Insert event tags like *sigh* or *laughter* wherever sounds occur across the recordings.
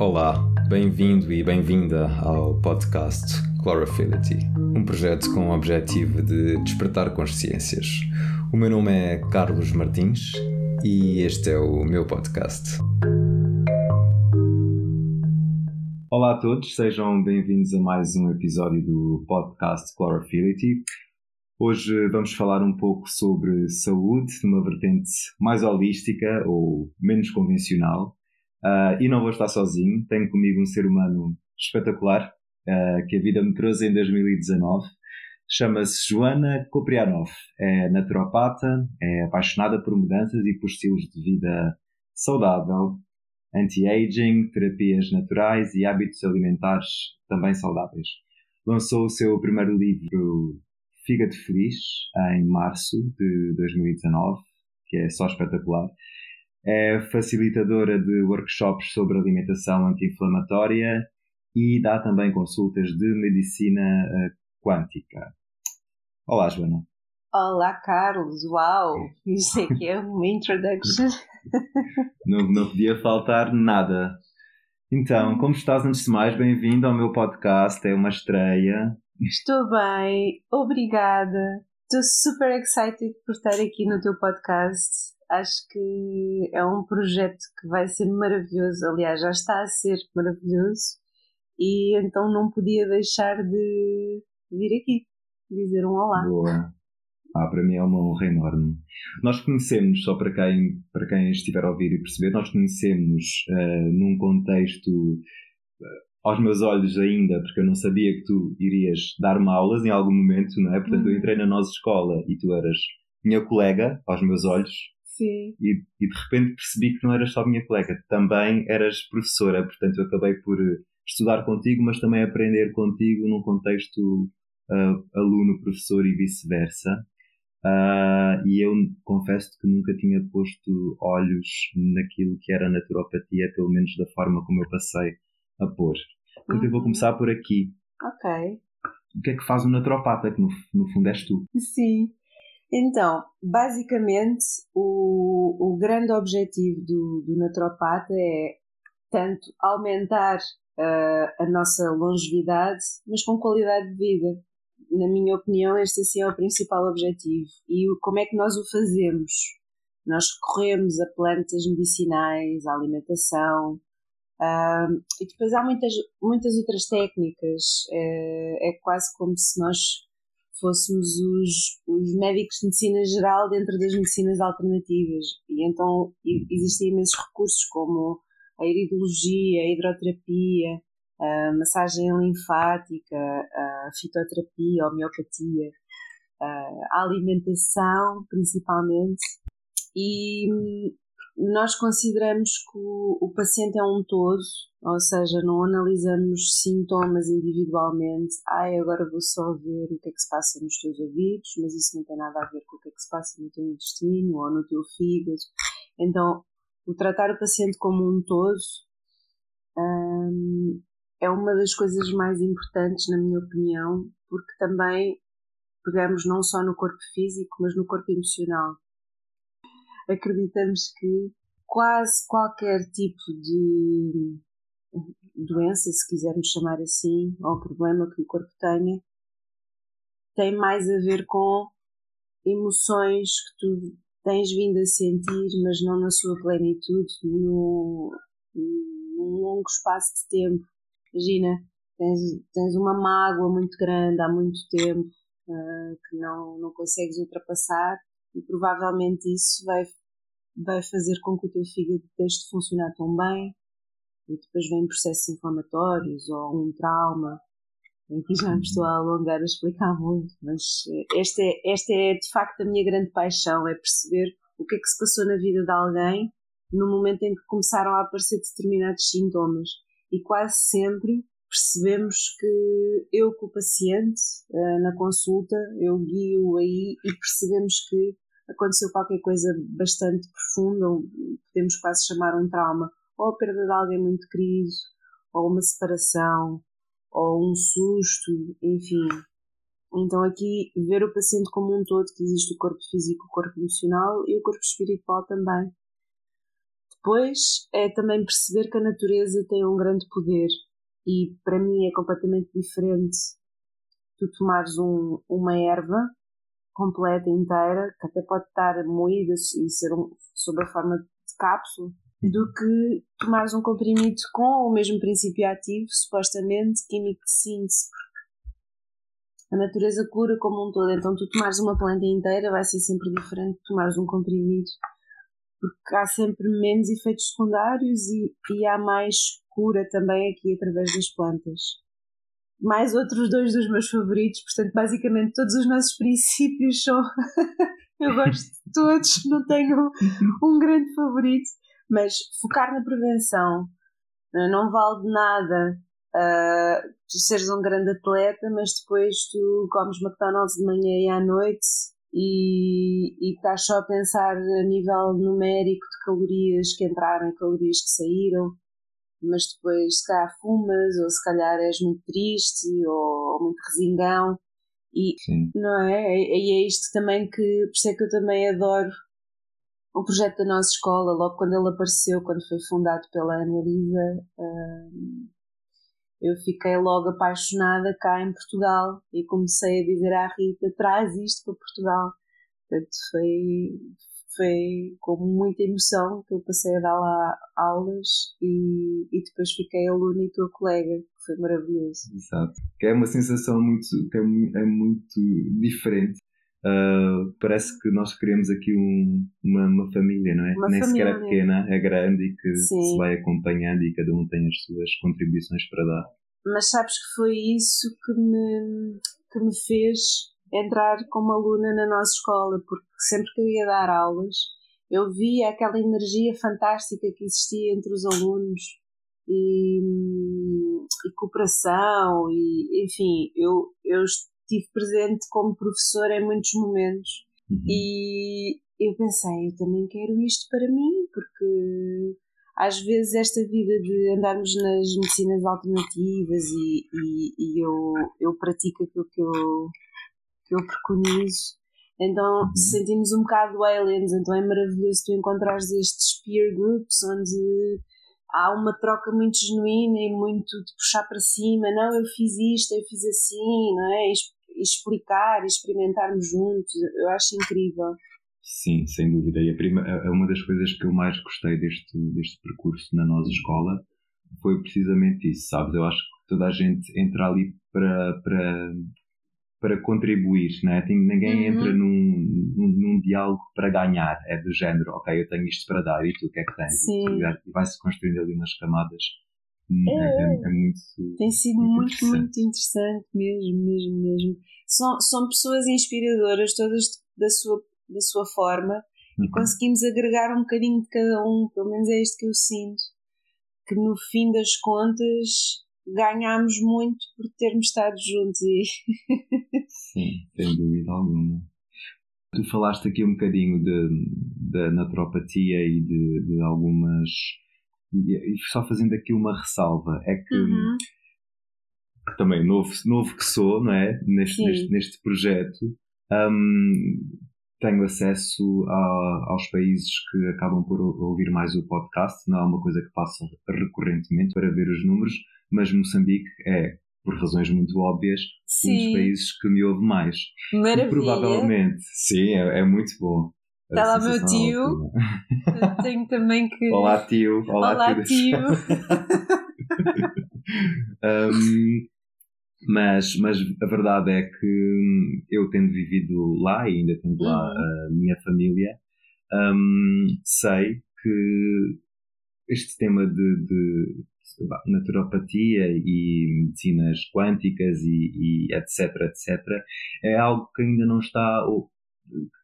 Olá, bem-vindo e bem-vinda ao podcast Chlorophyllity, um projeto com o objetivo de despertar consciências. O meu nome é Carlos Martins e este é o meu podcast. Olá a todos, sejam bem-vindos a mais um episódio do podcast Chlorophyllity. Hoje vamos falar um pouco sobre saúde, numa vertente mais holística ou menos convencional. Uh, e não vou estar sozinho, tenho comigo um ser humano espetacular uh, que a vida me trouxe em 2019. Chama-se Joana Koprianov. É naturopata, é apaixonada por mudanças e por estilos de vida saudável, anti-aging, terapias naturais e hábitos alimentares também saudáveis. Lançou o seu primeiro livro Fígado Feliz em março de 2019, que é só espetacular. É facilitadora de workshops sobre alimentação anti-inflamatória e dá também consultas de medicina eh, quântica. Olá, Joana. Olá, Carlos. Uau! *laughs* Isso aqui é uma introduction. *laughs* não, não podia faltar nada. Então, como estás antes de mais? Bem-vindo ao meu podcast. É uma estreia. Estou bem, obrigada. Estou super excited por estar aqui no teu podcast. Acho que é um projeto que vai ser maravilhoso. Aliás, já está a ser maravilhoso. E então não podia deixar de vir aqui dizer um olá. Boa. Ah, para mim é uma honra enorme. Nós conhecemos, só para quem, para quem estiver a ouvir e perceber, nós conhecemos uh, num contexto aos meus olhos ainda, porque eu não sabia que tu irias dar-me aulas em algum momento, não é? Portanto, eu uhum. entrei na nossa escola e tu eras minha colega aos meus olhos. Sim. E, e de repente percebi que não eras só minha colega, também eras professora, portanto eu acabei por estudar contigo, mas também aprender contigo num contexto uh, aluno-professor e vice-versa. Uh, e eu confesso que nunca tinha posto olhos naquilo que era naturopatia, pelo menos da forma como eu passei a pôr. Portanto, uhum. eu vou uhum. começar por aqui. Ok. O que é que faz um naturopata, que no, no fundo és tu? Sim. Então, basicamente, o, o grande objetivo do, do naturopata é tanto aumentar uh, a nossa longevidade, mas com qualidade de vida. Na minha opinião, este assim é o principal objetivo. E como é que nós o fazemos? Nós recorremos a plantas medicinais, à alimentação, Uh, e depois há muitas, muitas outras técnicas, é, é quase como se nós fôssemos os, os médicos de medicina geral dentro das medicinas alternativas. E então existem imensos recursos como a iridologia, a hidroterapia, a massagem linfática, a fitoterapia, a homeopatia, a alimentação principalmente. E nós consideramos que o, o, paciente é um todo, ou seja, não analisamos sintomas individualmente. Ai, agora vou só ver o que é que se passa nos teus ouvidos, mas isso não tem nada a ver com o que é que se passa no teu intestino ou no teu fígado. Então, o tratar o paciente como um todo hum, é uma das coisas mais importantes, na minha opinião, porque também pegamos não só no corpo físico, mas no corpo emocional acreditamos que quase qualquer tipo de doença, se quisermos chamar assim, ou problema que o corpo tenha, tem mais a ver com emoções que tu tens vindo a sentir, mas não na sua plenitude, num longo espaço de tempo. Imagina, tens, tens uma mágoa muito grande há muito tempo uh, que não, não consegues ultrapassar e provavelmente isso vai vai fazer com que o teu fígado deixe de funcionar tão bem e depois vem processos inflamatórios ou um trauma. Aqui já me estou a alongar a explicar muito, mas eh, esta é, esta é de facto a minha grande paixão, é perceber o que é que se passou na vida de alguém no momento em que começaram a aparecer determinados sintomas. E quase sempre percebemos que eu com o paciente, eh, na consulta, eu guio aí e percebemos que aconteceu qualquer coisa bastante profunda, podemos quase chamar um trauma, ou a perda de alguém muito querido, ou uma separação, ou um susto, enfim. Então aqui ver o paciente como um todo, que existe o corpo físico, o corpo emocional e o corpo espiritual também. Depois é também perceber que a natureza tem um grande poder e para mim é completamente diferente tu tomares um, uma erva completa, inteira, que até pode estar moída e ser um, sob a forma de cápsula, do que tomares um comprimido com o mesmo princípio ativo, supostamente químico de síntese, a natureza cura como um todo. Então, tu tomares uma planta inteira vai ser sempre diferente de tomares um comprimido, porque há sempre menos efeitos secundários e, e há mais cura também aqui através das plantas mais outros dois dos meus favoritos, portanto, basicamente todos os nossos princípios são. *laughs* eu gosto de todos, não tenho um grande favorito, mas focar na prevenção né, não vale de nada uh, tu seres um grande atleta, mas depois tu comes McDonald's de manhã e à noite e, e estás só a pensar a nível numérico de calorias que entraram e calorias que saíram mas depois se calhar fumas, ou se calhar és muito triste, ou, muito resingão, e Sim. não é? E é isto também que, por isso é que eu também adoro o projeto da nossa escola, logo quando ele apareceu, quando foi fundado pela Annalisa, hum, eu fiquei logo apaixonada cá em Portugal e comecei a dizer à Rita: traz isto para Portugal. Portanto, foi, foi com muita emoção que eu passei a dar lá aulas e, e depois fiquei aluna e tua colega, que foi maravilhoso. Exato. Que é uma sensação muito, que é, é muito diferente. Uh, parece que nós queremos aqui um, uma, uma família, não é? Uma Nem família. sequer é pequena, é grande e que Sim. se vai acompanhando e cada um tem as suas contribuições para dar. Mas sabes que foi isso que me, que me fez entrar como aluna na nossa escola, porque sempre que eu ia dar aulas, eu via aquela energia fantástica que existia entre os alunos e, e cooperação, e enfim, eu, eu estive presente como professora em muitos momentos uhum. e eu pensei, eu também quero isto para mim, porque às vezes esta vida de andarmos nas medicinas alternativas e, e, e eu, eu pratico aquilo que eu eu preconizo. Então uhum. sentimos um bocado aliens, então é maravilhoso tu encontrares estes peer groups onde há uma troca muito genuína e muito de puxar para cima, não, eu fiz isto, eu fiz assim, não é? E explicar, experimentarmos juntos, eu acho incrível. Sim, sem dúvida. E a prima, uma das coisas que eu mais gostei deste, deste percurso na nossa escola foi precisamente isso, sabes? Eu acho que toda a gente entra ali para, para para contribuir, né? ninguém uhum. entra num, num, num, diálogo para ganhar, é do género, ok, eu tenho isto para dar e tu o que é que tens? Sim. E vai-se construindo ali umas camadas. Hum, é, é, é, é muito. Tem sido muito, muito interessante. muito interessante mesmo, mesmo, mesmo. São, são pessoas inspiradoras, todas da sua, da sua forma, uhum. e conseguimos agregar um bocadinho de cada um, pelo menos é isto que eu sinto. Que no fim das contas ganhámos muito por termos estado juntos e *laughs* sim, sem dúvida alguma. Tu falaste aqui um bocadinho da naturopatia e de, de algumas e só fazendo aqui uma ressalva é que uhum. também novo, novo que sou não é? Neste, neste, neste projeto. Um, tenho acesso a, aos países que acabam por ouvir mais o podcast não é uma coisa que passa recorrentemente para ver os números mas Moçambique é, por razões muito óbvias, sim. um dos países que me ouve mais. Maravilha. E provavelmente, sim, é, é muito bom. Está lá meu tio. Tenho também que. Olá, tio. Olá, Olá tio. *laughs* um, mas, mas a verdade é que eu, tendo vivido lá e ainda tendo lá uhum. a minha família, um, sei que este tema de, de naturopatia e medicinas quânticas e, e, etc, etc, é algo que ainda não está, ou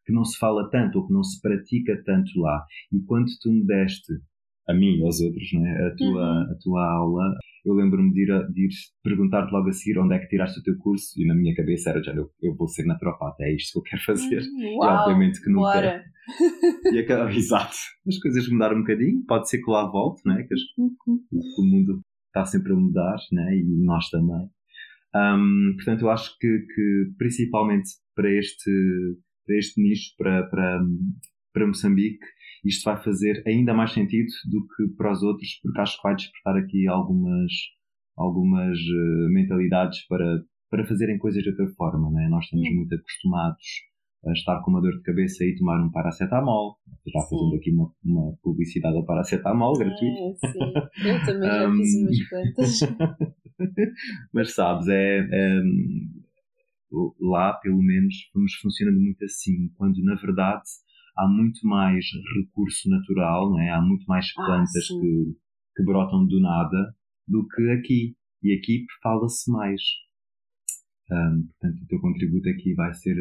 que não se fala tanto, ou que não se pratica tanto lá. E quando tu me deste a mim e aos outros, né? a, tua, uhum. a tua aula, eu lembro-me de ir, de ir perguntar-te logo a seguir onde é que tiraste o teu curso e na minha cabeça era já eu, eu vou ser naturopata, é isto que eu quero fazer. Uhum. Uau, e obviamente que nunca. Bora. *laughs* E acaba, exato. As coisas mudaram um bocadinho, pode ser que lá volte, né? que, o mundo está sempre a mudar né? e nós também. Um, portanto, eu acho que, que principalmente para este, para este nicho, para, para, para Moçambique, isto vai fazer ainda mais sentido do que para os outros, porque acho que vai despertar aqui algumas, algumas uh, mentalidades para, para fazerem coisas de outra forma. Né? Nós estamos muito acostumados a estar com uma dor de cabeça e tomar um paracetamol. Já sim. fazendo aqui uma, uma publicidade ao paracetamol ah, gratuito. sim. Eu também já *laughs* fiz umas quantas. *laughs* Mas sabes, é, é, lá pelo menos vamos funcionando muito assim, quando na verdade há muito mais recurso natural, não é? há muito mais ah, plantas ah, que, que brotam do nada do que aqui. E aqui fala-se mais. Um, portanto, o teu contributo aqui vai ser,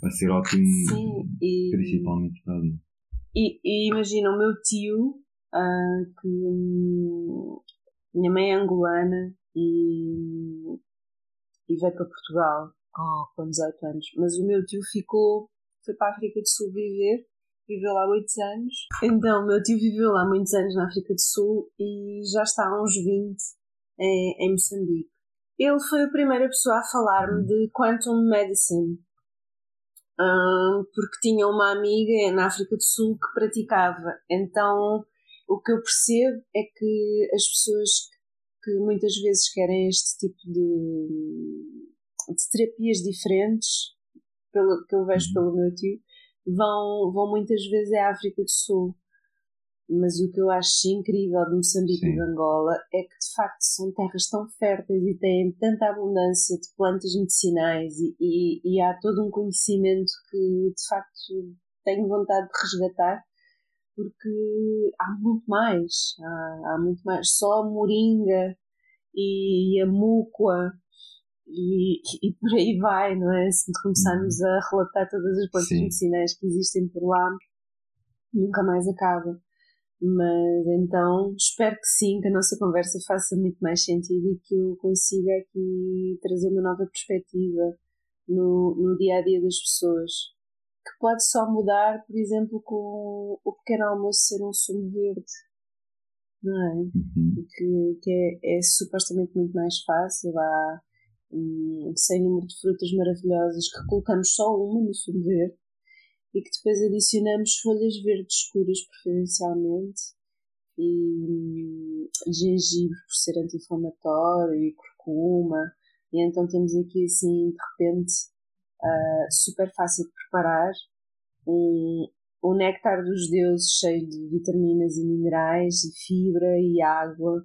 vai ser ótimo, Sim, e, principalmente para ali. E, e, imagina o meu tio, uh, que hum, minha mãe é angolana e, e veio para Portugal oh, com 18 anos, mas o meu tio ficou, foi para a África do Sul viver, viveu lá muitos anos. Então, meu tio viveu lá muitos anos na África do Sul e já está há uns 20 em, em Moçambique. Ele foi a primeira pessoa a falar-me de Quantum Medicine. Um, porque tinha uma amiga na África do Sul que praticava. Então, o que eu percebo é que as pessoas que muitas vezes querem este tipo de, de terapias diferentes, pelo, que eu vejo uhum. pelo meu tio, vão, vão muitas vezes à África do Sul. Mas o que eu acho incrível de Moçambique Sim. e de Angola é que de facto são terras tão férteis e têm tanta abundância de plantas medicinais e, e, e há todo um conhecimento que de facto tenho vontade de resgatar porque há muito mais, há, há muito mais. Só a moringa e a múcua e, e por aí vai, não é? Se começarmos a relatar todas as plantas medicinais que existem por lá, nunca mais acaba. Mas então espero que sim, que a nossa conversa faça muito mais sentido e que eu consiga aqui trazer uma nova perspectiva no, no dia a dia das pessoas. Que pode só mudar, por exemplo, com o pequeno almoço ser um sumo verde, não é? Uhum. Que, que é, é, supostamente muito mais fácil. Há um sem número de frutas maravilhosas que colocamos só uma no sumo verde e que depois adicionamos folhas verdes escuras preferencialmente e hum, gengibre por ser anti-inflamatório e curcuma. E então temos aqui assim de repente uh, super fácil de preparar um, um néctar dos deuses cheio de vitaminas e minerais e fibra e água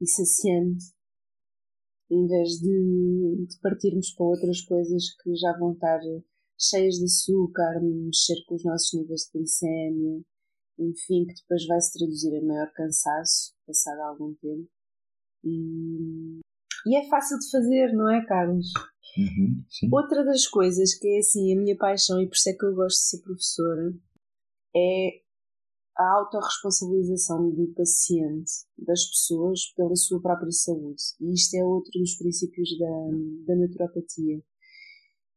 e saciante em vez de, de partirmos para outras coisas que já vão estar cheias de açúcar, mexer com os nossos níveis de glicemia, enfim, que depois vai se traduzir em maior cansaço, passado algum tempo. E, e é fácil de fazer, não é, Carlos? Uhum, Outra das coisas que é assim a minha paixão, e por isso é que eu gosto de ser professora, é a autorresponsabilização do paciente, das pessoas, pela sua própria saúde. E isto é outro dos princípios da, da naturopatia.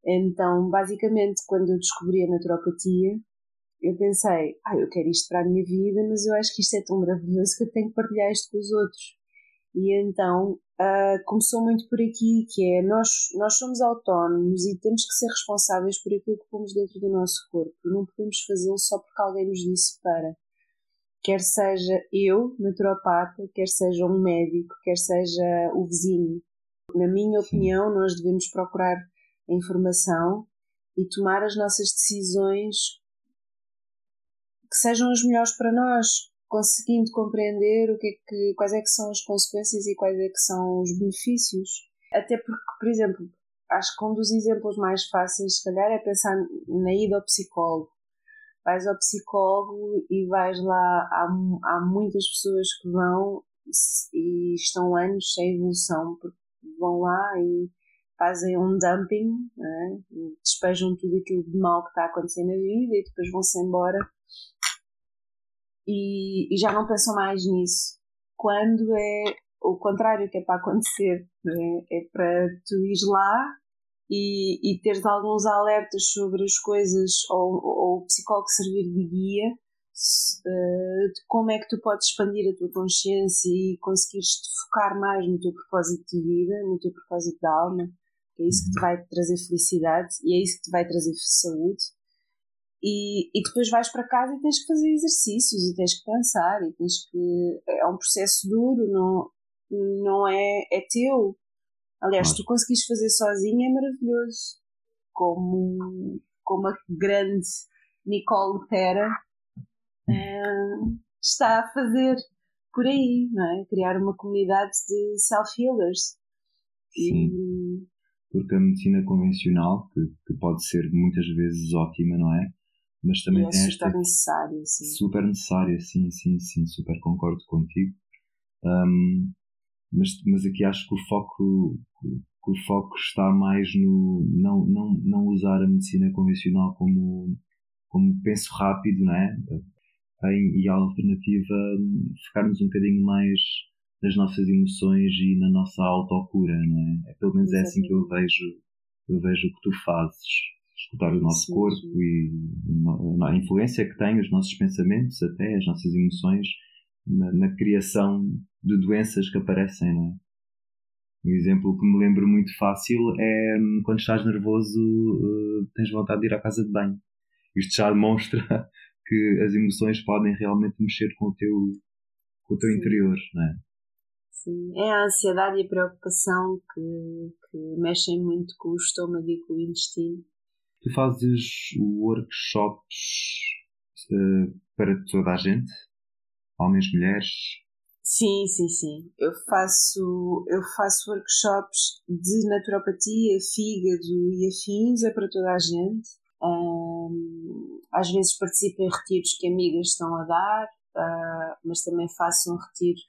Então, basicamente, quando eu descobri a naturopatia, eu pensei, ah, eu quero isto para a minha vida, mas eu acho que isto é tão maravilhoso que eu tenho que partilhar isto com os outros. E então uh, começou muito por aqui, que é nós, nós somos autónomos e temos que ser responsáveis por aquilo que pomos dentro do nosso corpo. Não podemos fazê-lo só porque alguém nos disse para. Quer seja eu, naturopata, quer seja um médico, quer seja o vizinho. Na minha opinião, nós devemos procurar a informação e tomar as nossas decisões que sejam as melhores para nós, conseguindo compreender o que é que, quais é que são as consequências e quais é que são os benefícios. Até porque, por exemplo, acho que um dos exemplos mais fáceis, se calhar, é pensar na ida ao psicólogo. Vais ao psicólogo e vais lá, há, há muitas pessoas que vão e estão anos sem evolução, porque vão lá e fazem um dumping, é? despejam tudo aquilo de mal que está acontecendo na vida e depois vão-se embora e, e, já não pensam mais nisso. Quando é o contrário que é para acontecer, é? é para tu ires lá e, e teres alguns alertas sobre as coisas ou, ou o psicólogo servir de guia uh, de como é que tu podes expandir a tua consciência e conseguires te focar mais no teu propósito de vida, no teu propósito de alma é isso que te vai trazer felicidade e é isso que te vai trazer saúde. e, e depois vais para casa e tens que fazer exercícios e tens que pensar e tens que. É um processo duro, não, não é, é teu. Aliás, se tu conseguires fazer sozinho é maravilhoso. Como, como a grande Nicole Terra uh, está a fazer por aí, não é? Criar uma comunidade de self-healers. Sim. Porque a medicina convencional, que, que pode ser muitas vezes ótima, não é? Mas também é tem esta. Super necessária, sim. Super necessária, sim, sim, sim, super concordo contigo. Um, mas, mas aqui acho que o foco que o foco está mais no não, não, não usar a medicina convencional como, como penso rápido, não é? Em, e a alternativa ficarmos um bocadinho mais nas nossas emoções e na nossa autocura, não é? é pelo menos é assim que eu vejo, eu vejo o que tu fazes. Escutar o nosso sim, corpo sim. e a influência que tem os nossos pensamentos, até as nossas emoções, na, na criação de doenças que aparecem, não é? Um exemplo que me lembro muito fácil é hum, quando estás nervoso, uh, tens vontade de ir à casa de banho. Isto já demonstra *laughs* que as emoções podem realmente mexer com o teu, com o teu interior, não é? Sim, é a ansiedade e a preocupação que, que mexem muito com o estômago e com o intestino. Tu fazes workshops uh, para toda a gente? Homens, mulheres? Sim, sim, sim. Eu faço, eu faço workshops de naturopatia, fígado e afins, é para toda a gente. Um, às vezes participo em retiros que amigas estão a dar, uh, mas também faço um retiro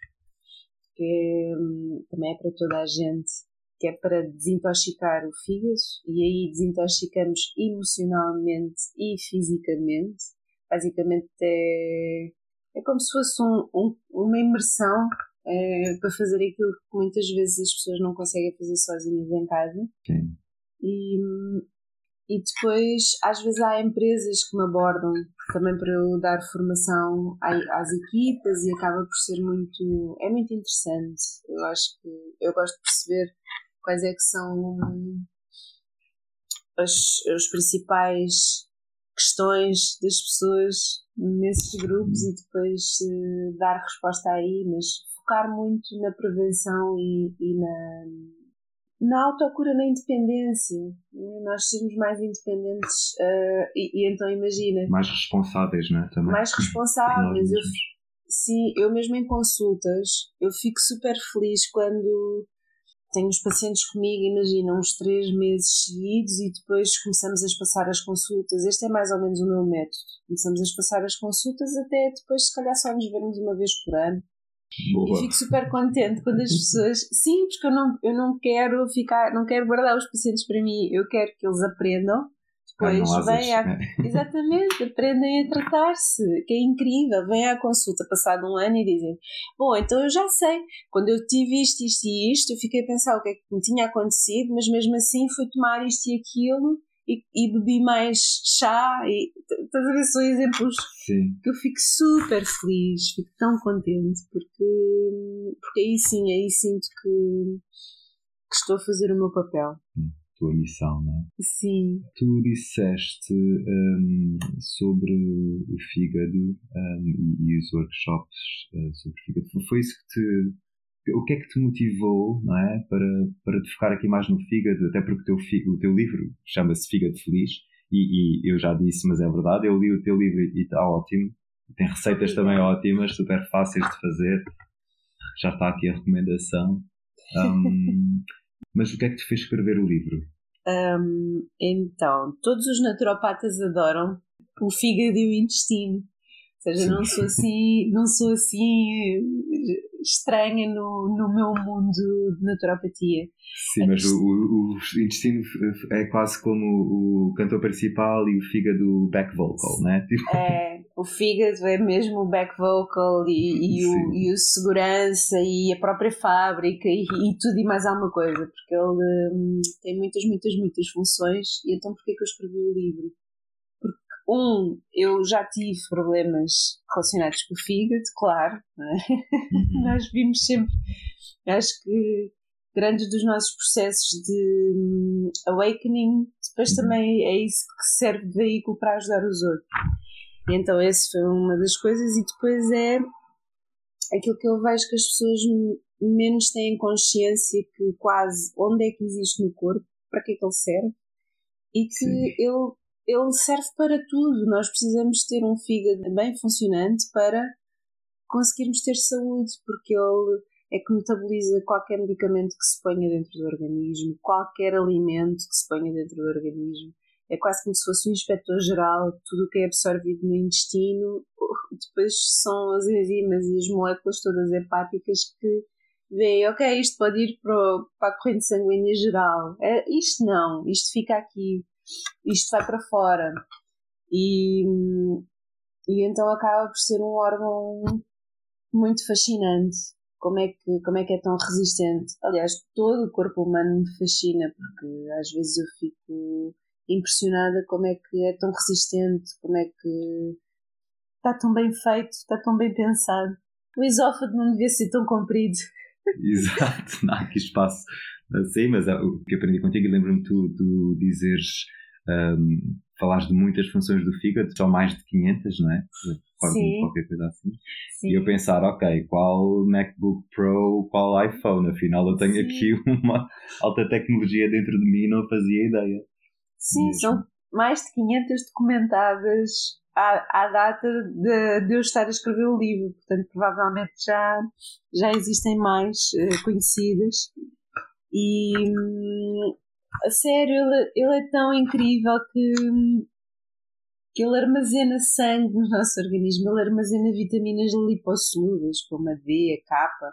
que um, também é para toda a gente, que é para desintoxicar o fígado e aí desintoxicamos emocionalmente e fisicamente. Basicamente é é como se fosse um, um, uma imersão é, para fazer aquilo que muitas vezes as pessoas não conseguem fazer sozinhas em casa. Sim. E, e depois, às vezes, há empresas que me abordam também para eu dar formação às equipas e acaba por ser muito. é muito interessante. Eu acho que. eu gosto de perceber quais é que são as, os principais questões das pessoas nesses grupos e depois uh, dar resposta aí, mas focar muito na prevenção e, e na, na autocura, na independência. Né? Nós sermos mais independentes uh, e, e, então imagina. Mais responsáveis, não é? Também. Mais responsáveis. Eu, sim, eu mesmo em consultas, eu fico super feliz quando tenho os pacientes comigo, imagina, uns três meses seguidos e depois começamos a passar as consultas. Este é mais ou menos o meu método. Começamos a passar as consultas até depois, se calhar, só nos vermos uma vez por ano. Boa. E fico super contente quando as pessoas. *laughs* Sim, porque eu não, eu não quero ficar, não quero guardar os pacientes para mim, eu quero que eles aprendam depois ah, vem. Né? *laughs* Exatamente, aprendem a tratar-se, que é incrível. Vêm à consulta passado um ano e dizem: Bom, então eu já sei, quando eu tive isto, isto e isto, eu fiquei a pensar o que é que me tinha acontecido, mas mesmo assim fui tomar isto e aquilo e, e bebi mais chá. E, estás a ver? São exemplos sim. que eu fico super feliz, fico tão contente, porque, porque aí sim, aí sinto que, que estou a fazer o meu papel. Hum tua missão, não é? Sim. Tu disseste um, sobre o fígado um, e, os workshops uh, sobre o fígado. Foi isso que te. O que é que te motivou, não é? Para, para te focar aqui mais no fígado, até porque o teu, o teu livro chama-se Fígado Feliz, e, e, eu já disse, mas é verdade, eu li o teu livro e está ótimo. Tem receitas também ótimas, super fáceis de fazer. Já está aqui a recomendação. *laughs* Um, Mas o que é que te fez escrever o livro? Um, então, todos os naturopatas adoram o fígado e o intestino. Ou seja, não sou assim, não sou assim estranha no, no meu mundo de naturopatia. Sim, mas o, o, intestino é quase como o cantor principal e o fígado back vocal, né? *laughs* Tipo... É, o fígado é mesmo o back vocal e, e, o, e o segurança e a própria fábrica e, e, tudo e mais alguma coisa, porque ele hum, tem muitas, muitas, muitas funções e então porquê que eu escrevi o livro? um, eu já tive problemas relacionados com o fígado, claro. É? Uhum. *laughs* Nós vimos sempre, acho que grandes dos nossos processos de um, awakening, depois uhum. também é isso que serve de veículo para ajudar os outros. Então, essa foi uma das coisas, e depois é aquilo que eu vejo que as pessoas menos têm consciência que quase onde é que existe no corpo, para que é que ele serve, e que ele, ele serve para tudo. Nós precisamos ter um fígado bem funcionante para conseguirmos ter saúde, porque ele é que metaboliza qualquer medicamento que se ponha dentro do organismo, qualquer alimento que se ponha dentro do organismo. É quase como se fosse um inspetor geral, tudo o que é absorvido no intestino, *laughs* depois são as enzimas e as moléculas todas hepáticas que veem, ok, isto pode ir para, para a corrente sanguínea geral. É, isto não, isto fica aqui, isto vai para fora. E, e então acaba por ser um órgão muito fascinante. Como é, que, como é que é tão resistente? Aliás, todo o corpo humano me fascina, porque às vezes eu fico impressionada como é que é tão resistente, como é que está tão bem feito, está tão bem pensado. O esófago não devia ser tão comprido. *laughs* Exato, não há aqui espaço. Sim, mas é o que aprendi contigo, lembro-me tu, tu dizeres um, falaste de muitas funções do fígado, são mais de 500, não é? Sim. Qualquer coisa assim. Sim. E eu pensar, ok, qual MacBook Pro, qual iPhone? Afinal, eu tenho Sim. aqui *laughs* uma alta tecnologia dentro de mim e não fazia ideia. Sim, Mesmo. são mais de 500 documentadas à, à data de, de, eu estar a escrever o livro. Portanto, provavelmente já, já existem mais uh, conhecidas. E hum, a sério, ele, ele é tão incrível que, que ele armazena sangue no nosso organismo, ele armazena vitaminas lipossoludas, como a D, a K,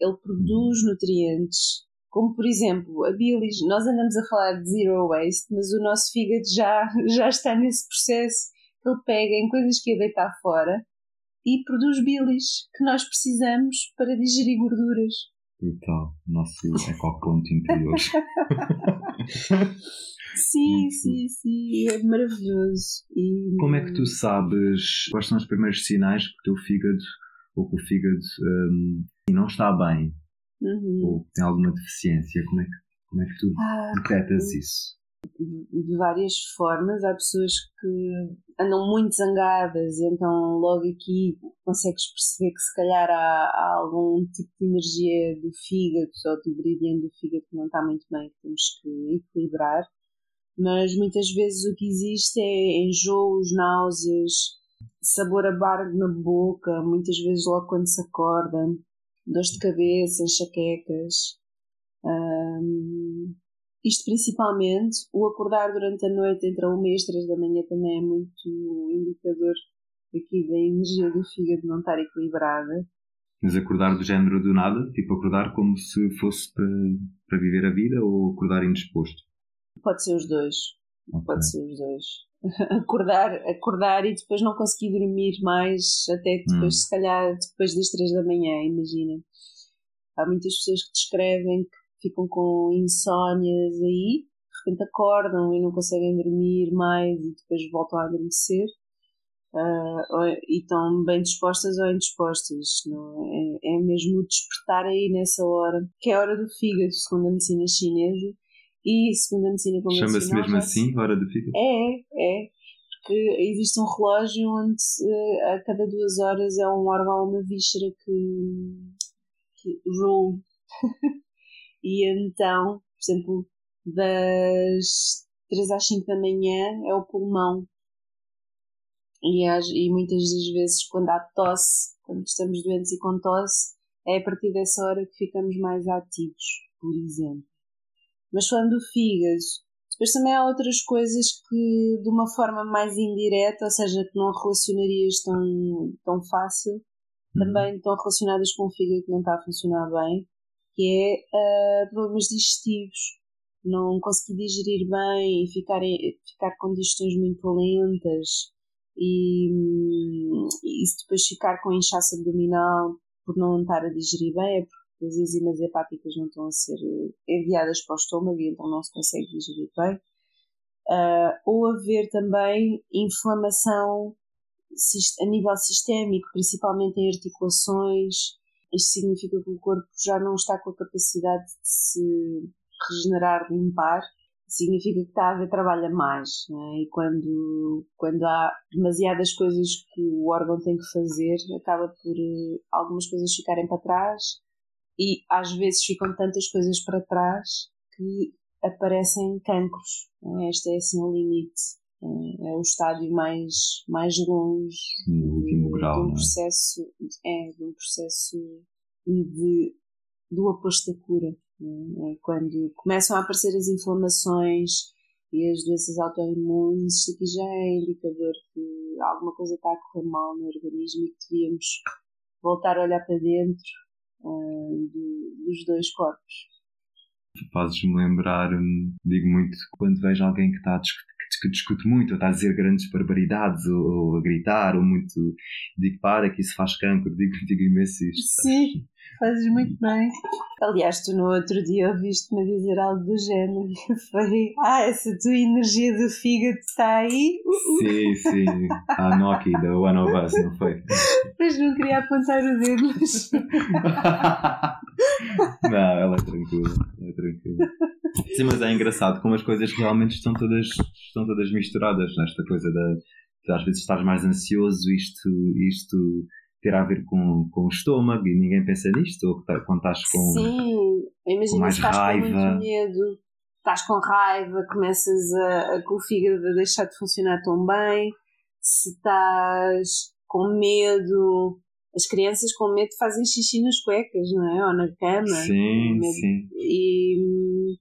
ele produz nutrientes, como por exemplo a bilis. Nós andamos a falar de zero waste, mas o nosso fígado já, *laughs* já está nesse processo. Ele pega em coisas que ia deitar fora e produz bilis que nós precisamos para digerir gorduras. Brutal, nosso ecoponto interior. *laughs* sim, sim, sim, é maravilhoso. E... Como é que tu sabes quais são os primeiros sinais que o teu fígado ou que o fígado um, não está bem uhum. ou tem alguma deficiência? Como é que, como é que tu ah, detectas isso? de várias formas. Há pessoas que andam muito zangadas e então logo aqui consegues perceber que se calhar há, há algum tipo de energia do fígado ou do meridiano do fígado que não está muito bem, que temos que equilibrar. Mas muitas vezes o que existe é enjoos, náuseas, sabor amargo na boca, muitas vezes logo quando se acorda, dores de cabeça, enxaquecas. Um, isto principalmente, o acordar durante a noite entre a 1 e as 3 da manhã também é muito indicador aqui da energia do fígado não estar equilibrada. Mas acordar do género do nada? Tipo acordar como se fosse para, para viver a vida ou acordar indisposto? Pode ser os dois. Okay. Pode ser os dois. *laughs* acordar, acordar e depois não conseguir dormir mais até depois, hum. se calhar, depois das 3 da manhã, imagina. Há muitas pessoas que descrevem que ficam com insónias aí, de repente acordam e não conseguem dormir mais e depois voltam a adormecer. Uh, e estão bem dispostas ou indispostas. Não é? é mesmo o despertar aí nessa hora, que é a hora do fígado, segundo a medicina chinesa e segundo a medicina convencional. Chama-se mesmo assim, hora do fígado? É, é. Porque existe um relógio onde a cada duas horas é um órgão uma víscera que, que rule. *laughs* E então, por exemplo, das 3 às 5 da manhã é o pulmão. E, e muitas das vezes, quando há tosse, quando estamos doentes e com tosse, é a partir dessa hora que ficamos mais ativos, por exemplo. Mas falando do fígado, depois também há outras coisas que, de uma forma mais indireta, ou seja, que não relacionarias tão, tão fácil, uhum. também estão relacionadas com o fígado que não está a funcionar bem que é uh, problemas digestivos, não conseguir digerir bem e ficar, ficar com digestões muito lentas e, e depois ficar com inchaço abdominal por não estar a digerir bem, é porque as enzimas hepáticas não estão a ser enviadas para o estômago e então não se consegue digerir bem. Uh, ou haver também inflamação a nível sistémico, principalmente em articulações, isto significa que o corpo já não está com a capacidade de se regenerar, limpar, significa que está a haver trabalho mais. É? E quando, quando há demasiadas coisas que o órgão tem que fazer, acaba por uh, algumas coisas ficarem para trás e às vezes ficam tantas coisas para trás que aparecem cancros. É? Este é assim o limite. É, é o estádio mais, mais longe Sim, de, grau, de um é? processo, é, de um processo de, do aposto da cura. É? Quando começam a aparecer as inflamações e as doenças autoimunes, isto aqui já é indicador que alguma coisa está a correr mal no organismo e que devíamos voltar a olhar para dentro uh, do, dos dois corpos. Fazes-me lembrar, hum, digo muito, quando vejo alguém que está a discutir que discute muito, ou está a dizer grandes barbaridades, ou, ou a gritar, ou muito. Digo, para, que isso faz cancro, digo, *laughs* digo imenso isto. Sim, fazes muito bem. Aliás, tu no outro dia ouviste-me dizer algo do género. Foi, ah, essa tua energia do fígado está aí. Sim, sim. A Noki, da One of Us, não foi? Mas não queria apontar o dedo, mas. *laughs* não, ela é tranquila, é tranquila. Sim, mas é engraçado como as coisas realmente estão todas, estão todas misturadas nesta coisa da. de às vezes estás mais ansioso, isto, isto ter a ver com, com o estômago e ninguém pensa nisto, ou tá, quando estás com. Sim, imagina mais se estás raiva. com muito medo, estás com raiva, começas a, a, com o fígado a deixar de funcionar tão bem, se estás com medo. As crianças com medo fazem xixi nas cuecas, não é? Ou na cama. Sim, sim. E,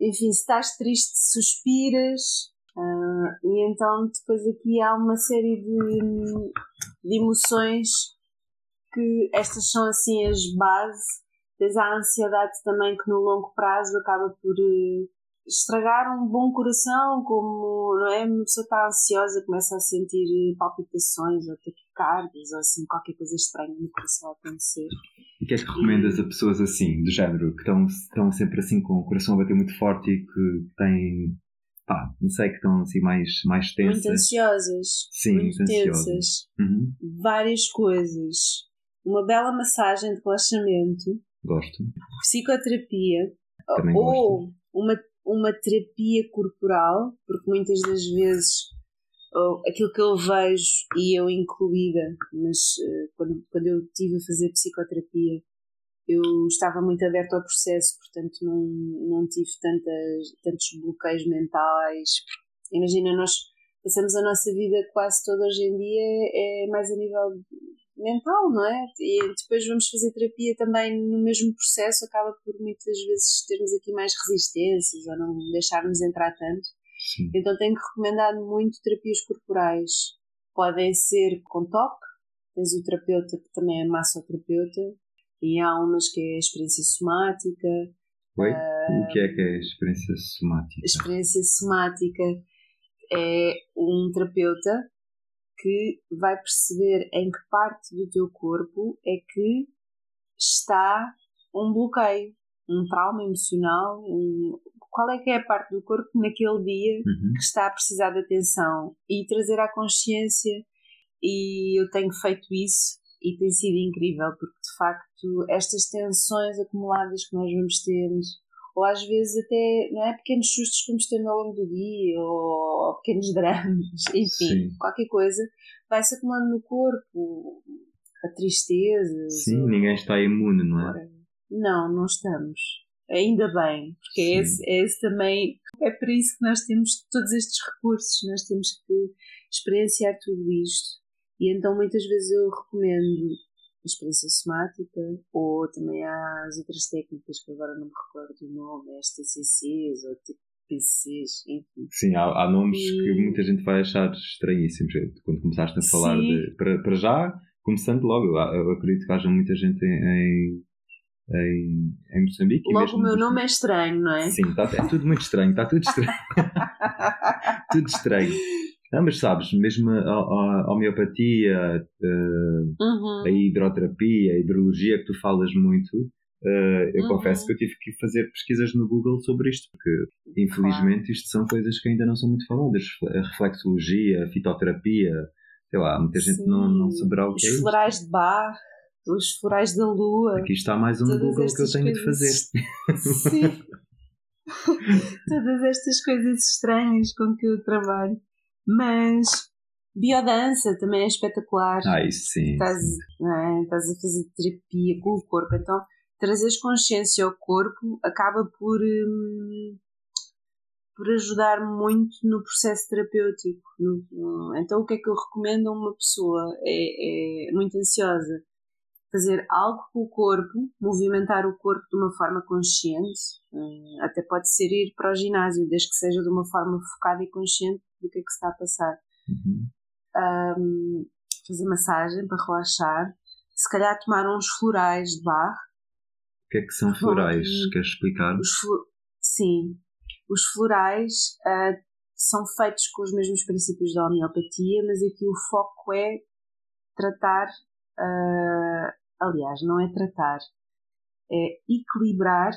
enfim, se estás triste, suspiras. Uh, e então depois aqui há uma série de, de emoções que estas são assim as bases. Tens a ansiedade também que no longo prazo acaba por uh, estragar um bom coração, como não é? Uma pessoa está ansiosa, começa a sentir palpitações ou taquicardias ou assim, qualquer coisa estranha no coração a acontecer. E o que é que recomendas a pessoas assim, do género, que estão, estão sempre assim com o coração a bater muito forte e que têm, pá, não sei, que estão assim mais, mais tensas? Muito ansiosas. Sim, muito tensas. Ansiosas. Uhum. Várias coisas. Uma bela massagem de relaxamento. Gosto. Psicoterapia. Também ou gosto. uma, uma terapia corporal, porque muitas das vezes aquilo que eu vejo e eu incluída, mas uh, quando, quando eu estive a fazer psicoterapia eu estava muito aberto ao processo, portanto não, não tive tantas, tantos bloqueios mentais. Imagina, nós passamos a nossa vida quase toda hoje em dia é mais a nível mental, não é? E depois vamos fazer terapia também no mesmo processo, acaba por muitas vezes termos aqui mais resistências ou não deixarmos entrar tanto. Sim. Então tenho recomendado muito terapias corporais. Podem ser com toque, tens o terapeuta que também é massoterapeuta, e há umas que é a experiência somática. Oi? Uh, o que é que é a experiência somática? A experiência somática é um terapeuta que vai perceber em que parte do teu corpo é que está um bloqueio, um trauma emocional, um, qual é que é a parte do corpo naquele dia uhum. que está a precisar de atenção e trazer à consciência e eu tenho feito isso e tem sido incrível porque de facto estas tensões acumuladas que nós vamos tendo ou às vezes até não é pequenos sustos que vamos tendo ao longo do dia ou, ou pequenos dramas *laughs* enfim Sim. qualquer coisa vai se acumulando no corpo a tristeza Sim, ou... ninguém está imune, não é? Não, não estamos ainda bem, porque é esse, é esse, também, é por isso que nós temos todos estes recursos, nós temos que experienciar tudo isto. E então muitas vezes eu recomendo experiência somática, ou também há as outras técnicas que agora não me recordo o nome, as TCCs ou tipo PCs, enfim. Sim, há, há nomes e... que muita gente vai achar estranhíssimos. Quando começaste a falar de. Para, para já, começando logo, eu acredito que haja muita gente em, em, em Moçambique. Logo o meu nome é estranho, não é? Sim, tá, é tudo muito estranho, está tudo estranho. *laughs* tudo estranho. Não, mas sabes, mesmo a, a, homeopatia, a, uhum. a hidroterapia, a hidrologia que tu falas muito, uh, eu Uhum. confesso que eu tive que fazer pesquisas no Google sobre isto, porque infelizmente isto são coisas que ainda não são muito faladas. A reflexologia, a fitoterapia, sei lá, muita gente não, não saberá o que é Os isto. florais de bar os florais da lua. Aqui está mais um Google que eu tenho de fazer. Sim. *laughs* *laughs* todas estas coisas estranhas com que eu trabalho. Mas biodança também é espetacular. Ah, isso sim. Estás, sim. É? Estás a fazer terapia com o corpo. Então, trazeres consciência ao corpo acaba por. Hum, por ajudar muito no processo terapêutico. Então, o que é que eu recomendo a uma pessoa? É, é muito ansiosa. Fazer algo com o corpo, movimentar o corpo de uma forma consciente, hum, até pode ser ir para o ginásio, desde que seja de uma forma focada e consciente do que é que se está a passar. Uhum. Um, fazer massagem para relaxar, se calhar tomar uns florais de barro. O que é que são florais? Queres explicar? Sim, os florais uh, são feitos com os mesmos princípios da homeopatia, mas aqui o foco é tratar, uh, aliás, não é tratar, é equilibrar,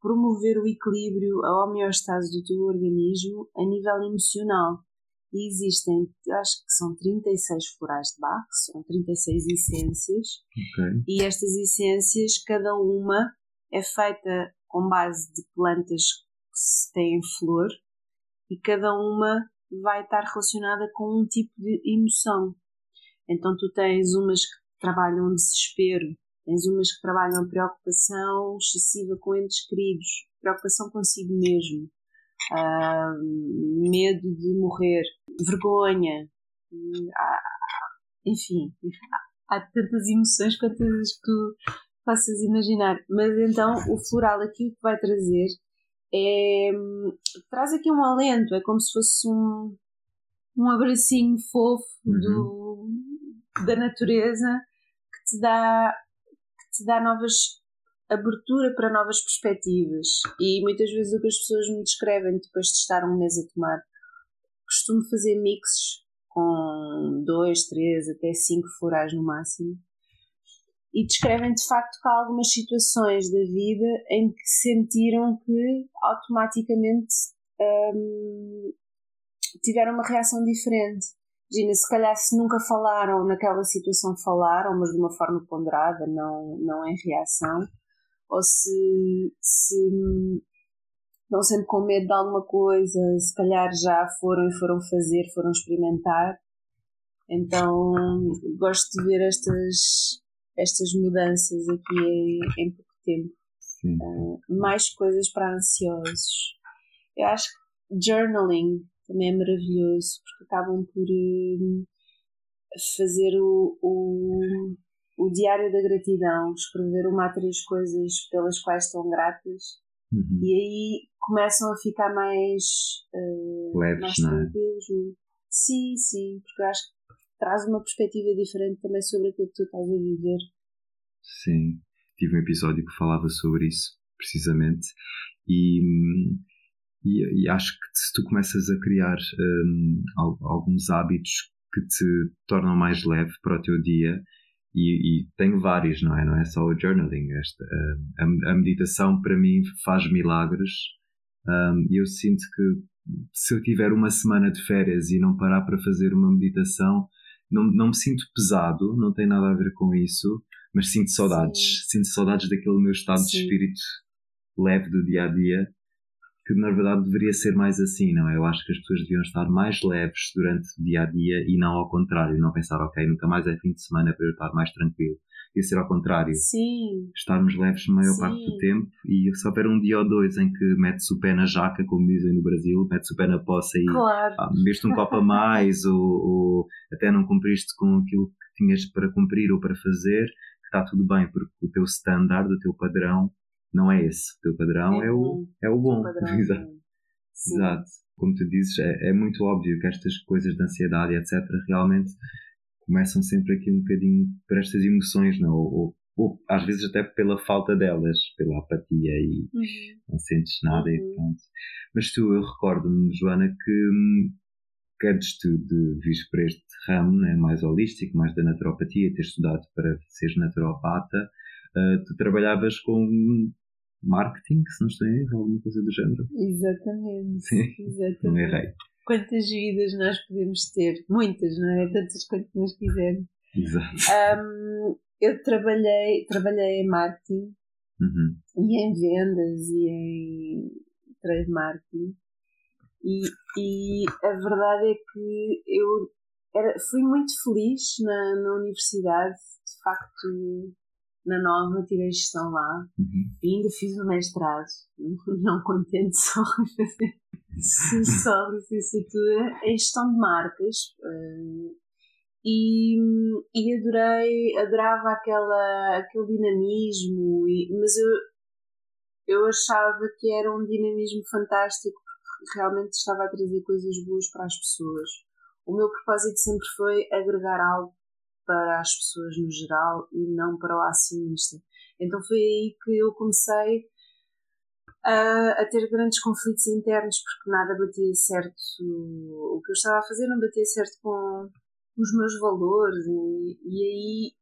promover o equilíbrio, a homeostase do teu organismo a nível emocional. E existem, acho que são 36 florais de Bach, são 36 essências. Okay. E estas essências, cada uma é feita com base de plantas que têm flor e cada uma vai estar relacionada com um tipo de emoção. Então tu tens umas que trabalham desespero, tens umas que trabalham preocupação excessiva com entes queridos, preocupação consigo mesmo, uh, medo de morrer, vergonha, uh, enfim, há tantas emoções quantas que tu possas imaginar. Mas então o floral aqui o que vai trazer é, traz aqui um alento, é como se fosse um, um abracinho fofo uhum. do, da natureza que te dá te dá novas abertura para novas perspectivas e muitas vezes o que as pessoas me descrevem depois de estar um mês a tomar costumo fazer mixes com dois, três, até cinco florais no máximo e descrevem de facto que há algumas situações da vida em que sentiram que automaticamente hum, tiveram uma reação diferente. Imagina, se calhar se nunca falaram naquela situação falaram, mas de uma forma ponderada, não, não em reação, ou se, se estão sempre com medo de alguma coisa, se calhar já foram e foram fazer, foram experimentar. Então gosto de ver estas, estas mudanças aqui em, em pouco tempo. Uh, mais coisas para ansiosos. Eu acho que journaling também é maravilhoso porque acabam por uh, fazer o, o, o, diário da gratidão, escrever uma a três coisas pelas quais estão gratas uhum. e aí começam a ficar mais, uh, Leves, mais é? tranquilos. Sim, sim, porque eu acho que traz uma perspectiva diferente também sobre aquilo que tu estás a viver. Sim, tive um episódio que falava sobre isso, precisamente, e, e, e acho que se tu começas a criar um, alguns hábitos que te tornam mais leve para o teu dia, e, e, tenho vários, não é? Não é só o journaling. Esta, a, a, meditação para mim faz milagres um, e eu sinto que se eu tiver uma semana de férias e não parar para fazer uma meditação, não, não me sinto pesado, não tem nada a ver com isso, mas sinto saudades. Sim. Sinto saudades daquele meu estado Sim. de espírito leve do dia a dia, que na verdade deveria ser mais assim, não é? Eu acho que as pessoas deviam estar mais leves durante o dia a dia e não ao contrário, não pensar, ok, nunca mais é fim de semana para eu estar mais tranquilo. Devia ser ao contrário. Sim. Estarmos leves a maior Sim. parte do tempo e se houver um dia ou dois em que metes o pé na jaca, como dizem no Brasil, metes o pé na poça e claro. ah, um copo a mais ou, ou até não cumpriste com aquilo que tinhas para cumprir ou para fazer, está tudo bem, porque o teu standard, o teu padrão, não é esse. O teu padrão é, é o, é o bom. *laughs* É Exato. Exato. Como tu dizes, é, é muito óbvio que estas coisas de ansiedade, etc., realmente começam sempre aqui um bocadinho por estas emoções, não? Ou, ou, ou às vezes até pela falta delas, pela apatia e uhum. não sentes nada uhum. e pronto. Mas tu, eu recordo-me, Joana, que hum, que antes de, de vir para este ramo né, mais holístico, mais da naturopatia, ter estudado para seres naturopata, uh, tu trabalhavas com marketing, se não estou em erro, alguma coisa do género. Exatamente. Sim, exatamente. não errei. Quantas vidas nós podemos ter? Muitas, não é? Tantas quantas nós quisermos. Exato. Um, eu trabalhei, trabalhei em marketing Uhum. e em vendas e em trade marketing e, e a verdade é que eu era, fui muito feliz na, na universidade, de facto na Nova tirei gestão lá Uhum. e ainda fiz o mestrado, não contente *laughs* só só licenciatura em gestão de marcas eh, e, e adorei, adorava aquela, aquele dinamismo, e, mas eu, eu achava que era um dinamismo fantástico porque realmente estava a trazer coisas boas para as pessoas. O meu propósito sempre foi agregar algo para as pessoas no geral e não para o acionista. Então foi aí que eu comecei a, a ter grandes conflitos internos porque nada batia certo. O que eu estava a fazer não batia certo com os meus valores e, e aí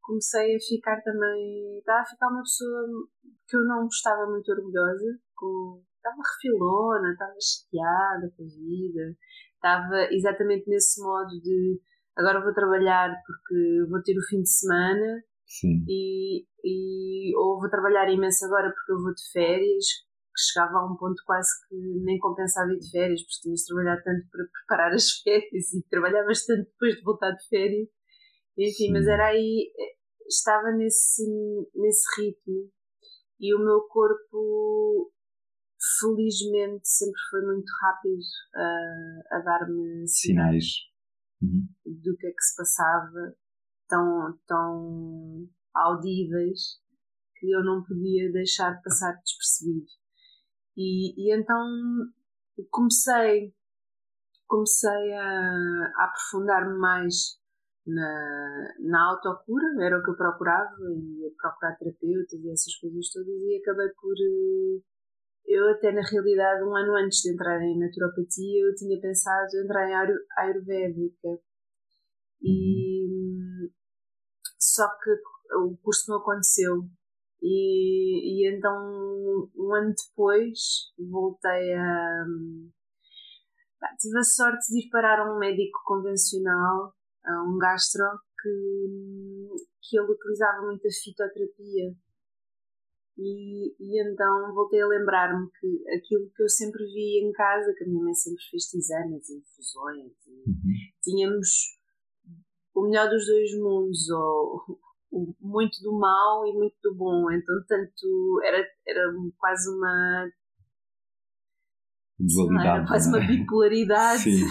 comecei a ficar também. Estava a ficar uma pessoa que eu não estava muito orgulhosa, com, estava refilona, estava chateada com a vida, estava exatamente nesse modo de agora vou trabalhar porque vou ter o fim de semana Sim. e, e ou vou trabalhar imenso agora porque eu vou de férias, que chegava a um ponto quase que nem compensava ir de férias, porque tinhas de trabalhar tanto para preparar as *laughs* férias e trabalhavas tanto depois de voltar de férias. Enfim, Sim. mas era aí, estava nesse, nesse ritmo e o meu corpo felizmente sempre foi muito rápido a, a dar-me Sinais. Uhum. do que é que se passava tão, tão audíveis que eu não podia deixar passar despercebido. E, e então comecei, comecei a, a aprofundar-me mais na, na autocura, era o que eu procurava, e procurar terapeutas e essas coisas todas, e acabei por. Eu, até na realidade, um ano antes de entrar em naturopatia, eu tinha pensado entrar em Ayur- Ayurvédica. E. Só que o curso não aconteceu. E, e então, um ano depois, voltei a. pá, Tive a sorte de ir parar a um médico convencional, a um gastro, que, que ele utilizava muito a fitoterapia. E, e então voltei a lembrar-me que aquilo que eu sempre vi em casa, que a minha mãe sempre fez tisanas, infusões, e Uhum. tínhamos o melhor dos dois mundos, ou muito do mal e muito do bom. Então, tanto era, era quase uma, Dualidade. era quase não uma é? bipolaridade. Sim.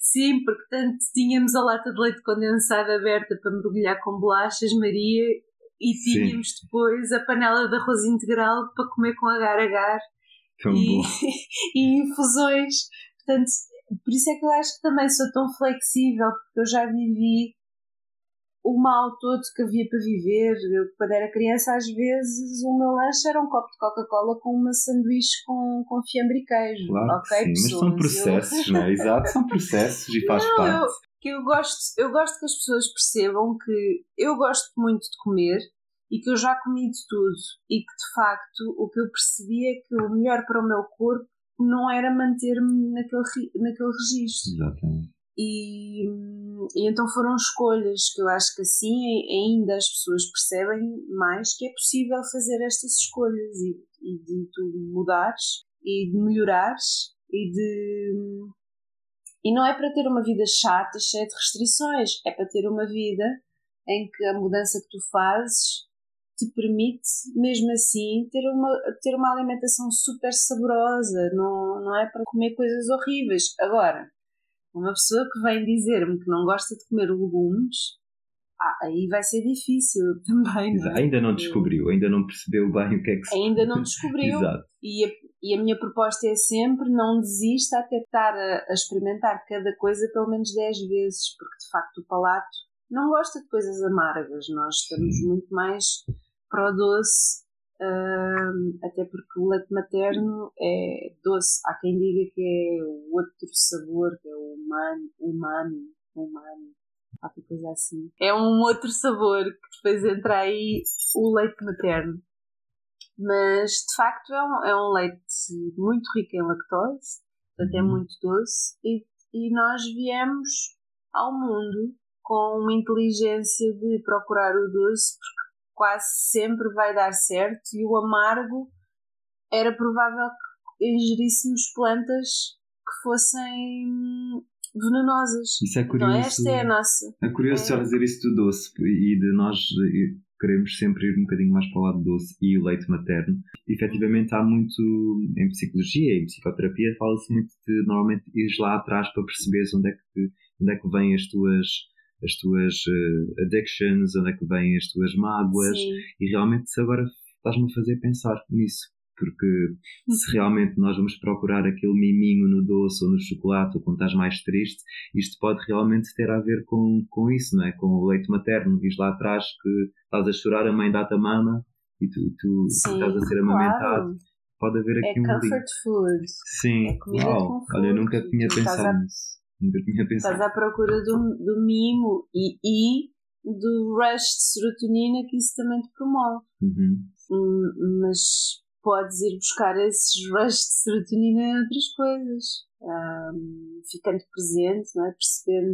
Sim, porque tanto tínhamos a lata de leite condensado aberta para mergulhar com bolachas Maria e Sim. tínhamos depois a panela de arroz integral para comer com agar-agar e, *laughs* e infusões. Portanto, por isso é que eu acho que também sou tão flexível, porque eu já vivi o mal todo que havia para viver. Eu, quando era criança, às vezes o meu lanche era um copo de Coca-Cola com uma sanduíche com, com fiambre e queijo. Claro ok, sim, mas são pessoas? Eu- processos, não é? Exato, são processos e faz Não, parte. Que eu gosto, eu gosto que as pessoas percebam que eu gosto muito de comer e que eu já comi de tudo e que de facto o que eu percebi é que o melhor para o meu corpo não era manter-me naquele, naquele registro. Exatamente. E, e então foram escolhas que eu acho que assim ainda as pessoas percebem mais que é possível fazer estas escolhas e, e de tu mudares e de melhorares e de e não é para ter uma vida chata, cheia de restrições, é para ter uma vida em que a mudança que tu fazes te permite, mesmo assim, ter uma, ter uma alimentação super saborosa, não, não é para comer coisas horríveis. Agora, uma pessoa que vem dizer-me que não gosta de comer legumes, ah, aí vai ser difícil *laughs* também, não é? Ainda não descobriu, ainda não percebeu bem o que é que se Ainda não *laughs* descobriu. Exato. E e a minha proposta é sempre não desista até estar a, a experimentar cada coisa pelo menos 10 vezes, porque de facto o palato não gosta de coisas amargas. Nós estamos muito mais para o doce, hum, até porque o leite materno é doce. Há quem diga que é o outro sabor, que é o umami, umami, umami, qualquer coisa assim. É um outro sabor que depois entra aí o leite materno mas de facto é um, é um leite muito rico em lactose, portanto é Uhum. muito doce, e, e nós viemos ao mundo com uma inteligência de procurar o doce, porque quase sempre vai dar certo, e o amargo era provável que ingeríssemos plantas que fossem venenosas. Isso é Então, curioso. esta é a nossa. É curioso É. dizer isso do doce e de nós queremos sempre ir um bocadinho mais para o lado doce e o leite materno. Efetivamente há muito em psicologia e em psicoterapia fala-se muito de normalmente ires lá atrás para perceberes onde é que, onde é que vêm as tuas as tuas eh, addictions, onde é que vêm as tuas mágoas Sim. e realmente agora estás-me a fazer pensar nisso. Porque se realmente nós vamos procurar aquele miminho no doce ou no chocolate ou quando estás mais triste, isto pode realmente ter a ver com, com isso, não é? Com o leite materno. Diz lá atrás que estás a chorar, a mãe dá-te a mama e tu, tu Sim, estás a ser amamentado. claro. Pode haver É aqui um link. comfort food. Sim, é comida uau. Olha, eu nunca tinha pensado a- nisso. Nunca tinha pensado. Estás à procura do, do mimo e, e do rush de serotonina que isso também te promove. Uhum. Hum, mas podes ir buscar esses rush de serotonina em outras coisas. Hum, ficando presente, não é? percebendo,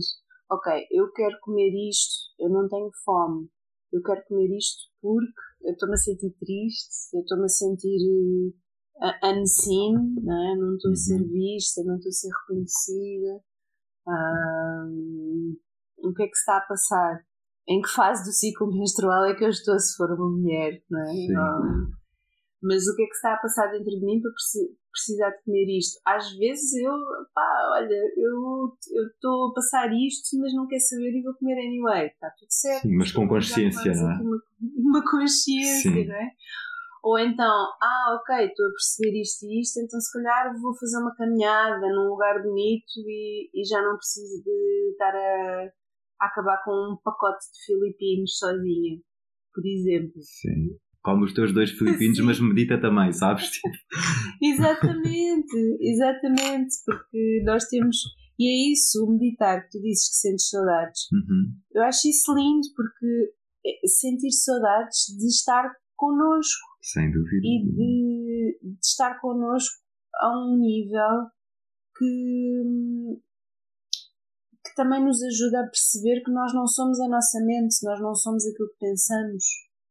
ok, eu quero comer isto, eu não tenho fome, eu quero comer isto porque eu estou-me a sentir triste, eu estou-me a sentir uh, unseen, não, é? não estou a ser Uhum. vista, não estou a ser reconhecida. Hum, o que é que se está a passar? Em que fase do ciclo menstrual é que eu estou se for uma mulher, não é? Sim. Hum, mas o que é que está a passar dentro de mim para preci- precisar de comer isto? Às vezes eu, pá, olha, eu estou a passar isto, mas não quero saber e vou comer anyway. Está tudo certo. Sim, mas com consciência, não é? Uma, uma consciência, Sim. não é? Ou então, ah, ok, estou a perceber isto e isto, então se calhar vou fazer uma caminhada num lugar bonito e, e já não preciso de estar a, a acabar com um pacote de filipinos sozinha, por exemplo. Sim. Como os teus dois filipinos, Sim. mas medita também, sabes? *laughs* Exatamente, exatamente, porque nós temos. E é isso, o meditar, que tu dizes que sentes saudades. Uhum. Eu acho isso lindo, porque é sentir saudades de estar connosco Sem dúvida. e de, de estar connosco a um nível que, que também nos ajuda a perceber que nós não somos a nossa mente, nós não somos aquilo que pensamos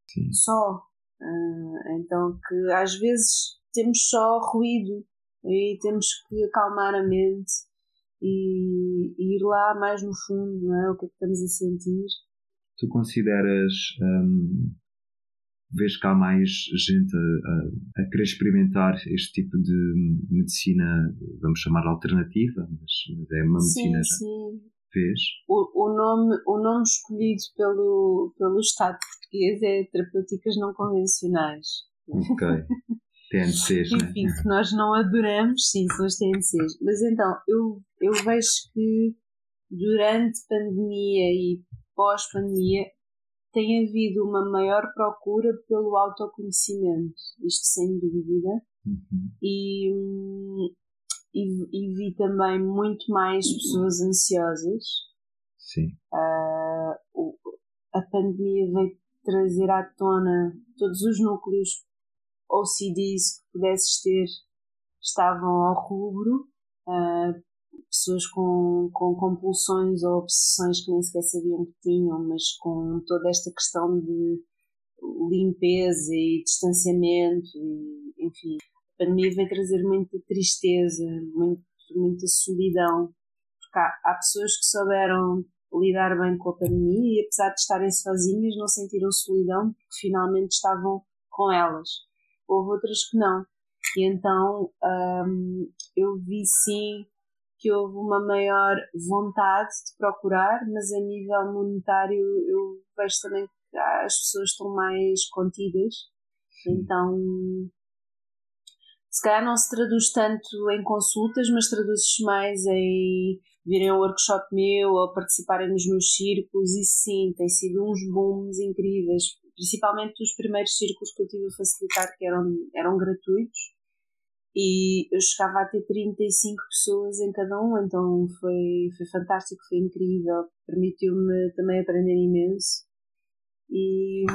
Sim. só. Ah, então que às vezes temos só ruído e temos que acalmar a mente e, e ir lá mais no fundo, não é? O que é que estamos a sentir. Tu consideras. hum, vês que há mais gente a, a- a querer experimentar este tipo de medicina, vamos chamar alternativa, mas, mas é uma medicina sim, já. sim. Vês? O, o, nome, o nome escolhido pelo, pelo Estado português é Terapêuticas Não Convencionais. Ok. *laughs* TNCs, né? Enfim, que nós não adoramos, sim, são os TNCs. Mas então, eu, eu vejo que durante pandemia e pós-pandemia tem havido uma maior procura pelo autoconhecimento, isto sem dúvida, Uhum. e, hum, e, e vi também muito mais pessoas ansiosas. Sim. O- a pandemia veio trazer à tona todos os núcleos OCDs que pudesses ter estavam ao rubro, ah, pessoas com, com compulsões ou obsessões que nem sequer sabiam que tinham, mas com toda esta questão de limpeza e distanciamento, e, enfim. A pandemia veio trazer muita tristeza, muito, muita solidão, porque há, há pessoas que souberam lidar bem com a pandemia e apesar de estarem sozinhas não sentiram solidão porque finalmente estavam com elas. Houve outras que não. E então hum, eu vi sim que houve uma maior vontade de procurar, mas a nível monetário eu vejo também que as pessoas estão mais contidas. Então se calhar não se traduz tanto em consultas, mas traduz-se mais em virem a um workshop meu ou participarem nos meus círculos e sim, tem sido uns booms incríveis, principalmente os primeiros círculos que eu tive a facilitar que eram, eram gratuitos e eu chegava a ter 35 pessoas em cada um, então foi, foi fantástico, foi incrível, permitiu-me também aprender imenso. E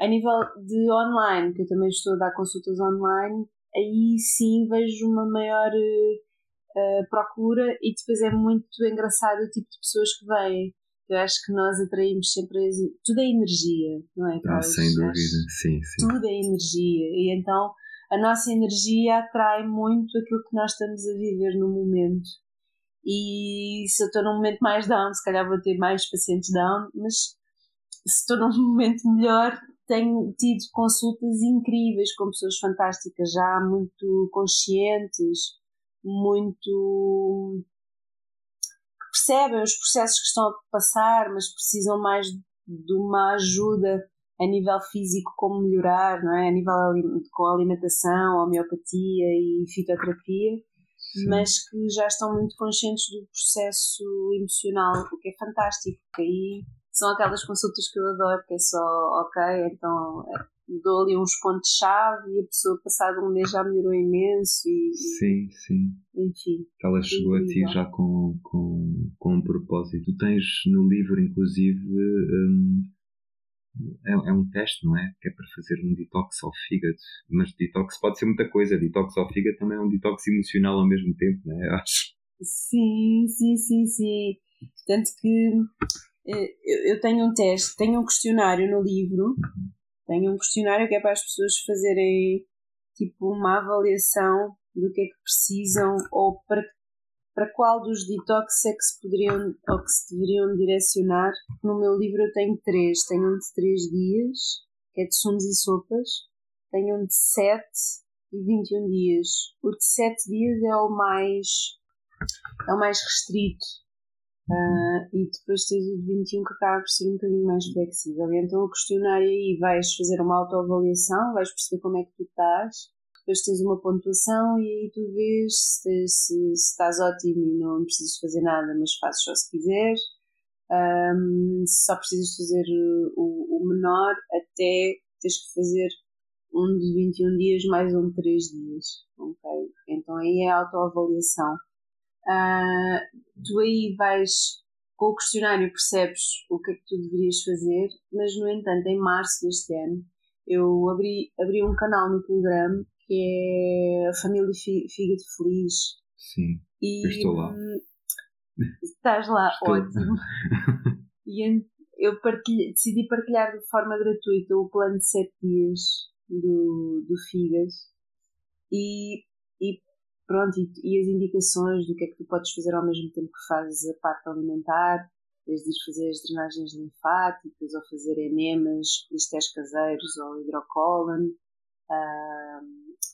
a nível de online, que eu também estou a dar consultas online, aí sim vejo uma maior uh, procura e depois é muito engraçado o tipo de pessoas que vêm. Eu acho que nós atraímos sempre. Tudo é energia, não é? Ah, sem dúvida, sim, sim. Tudo é energia. E então a nossa energia atrai muito aquilo que nós estamos a viver no momento. E se eu estou num momento mais down, se calhar vou ter mais pacientes down, mas se estou num *laughs* momento melhor, tenho tido consultas incríveis com pessoas fantásticas, já muito conscientes, muito que percebem os processos que estão a passar, mas precisam mais de uma ajuda a nível físico como melhorar, não é? A nível com alimentação, homeopatia e fitoterapia, Sim. mas que já estão muito conscientes do processo emocional, o que é fantástico, porque aí são aquelas consultas que eu adoro, que é só, ok, então é, dou ali uns pontos-chave e a pessoa passado um mês já melhorou imenso e, sim, sim. enfim. Ela chegou a ti já com, com, com um propósito. Tu tens no livro, inclusive, um, é, é, um teste, não é? Que é para fazer um detox ao fígado. Mas detox pode ser muita coisa. Detox ao fígado também é um detox emocional ao mesmo tempo, não é? *laughs* Acho. Sim, sim, sim, sim. Tanto que eh, eu tenho um teste, tenho um questionário no livro, tenho um questionário que é para as pessoas fazerem tipo uma avaliação do que é que precisam ou para, para qual dos detox é que se poderiam ou que se deveriam direcionar. No meu livro eu tenho três, tenho um de três dias, que é de sumos e sopas, tenho um de sete e 21 dias. O de sete dias é o mais é o mais restrito Uh, e depois tens o de 21 que acaba por ser um bocadinho mais flexível. Então o questionário aí vais fazer uma autoavaliação, vais perceber como é que tu estás, depois tens uma pontuação e aí tu vês se, se, se estás ótimo e não precisas fazer nada, mas fazes só se quiseres. Um, só precisas fazer o, o menor até tens que fazer um de 21 dias mais um de 3 dias. Ok? Então aí é a autoavaliação. Uh, tu aí vais com o questionário percebes o que é que tu deverias fazer, mas no entanto, em março deste ano, eu abri, abri um canal no Telegram que é a Família Fígado Feliz. Sim. E, estou lá. Estás lá, estou. ótimo. *laughs* e eu partilhe, decidi partilhar de forma gratuita o plano de 7 dias do, do Figas e, e pronto, e, e, as indicações do que é que tu podes fazer ao mesmo tempo que fazes a parte alimentar, desde ir fazer as drenagens linfáticas ou fazer enemas, cristais caseiros ou hidrocolon, uh,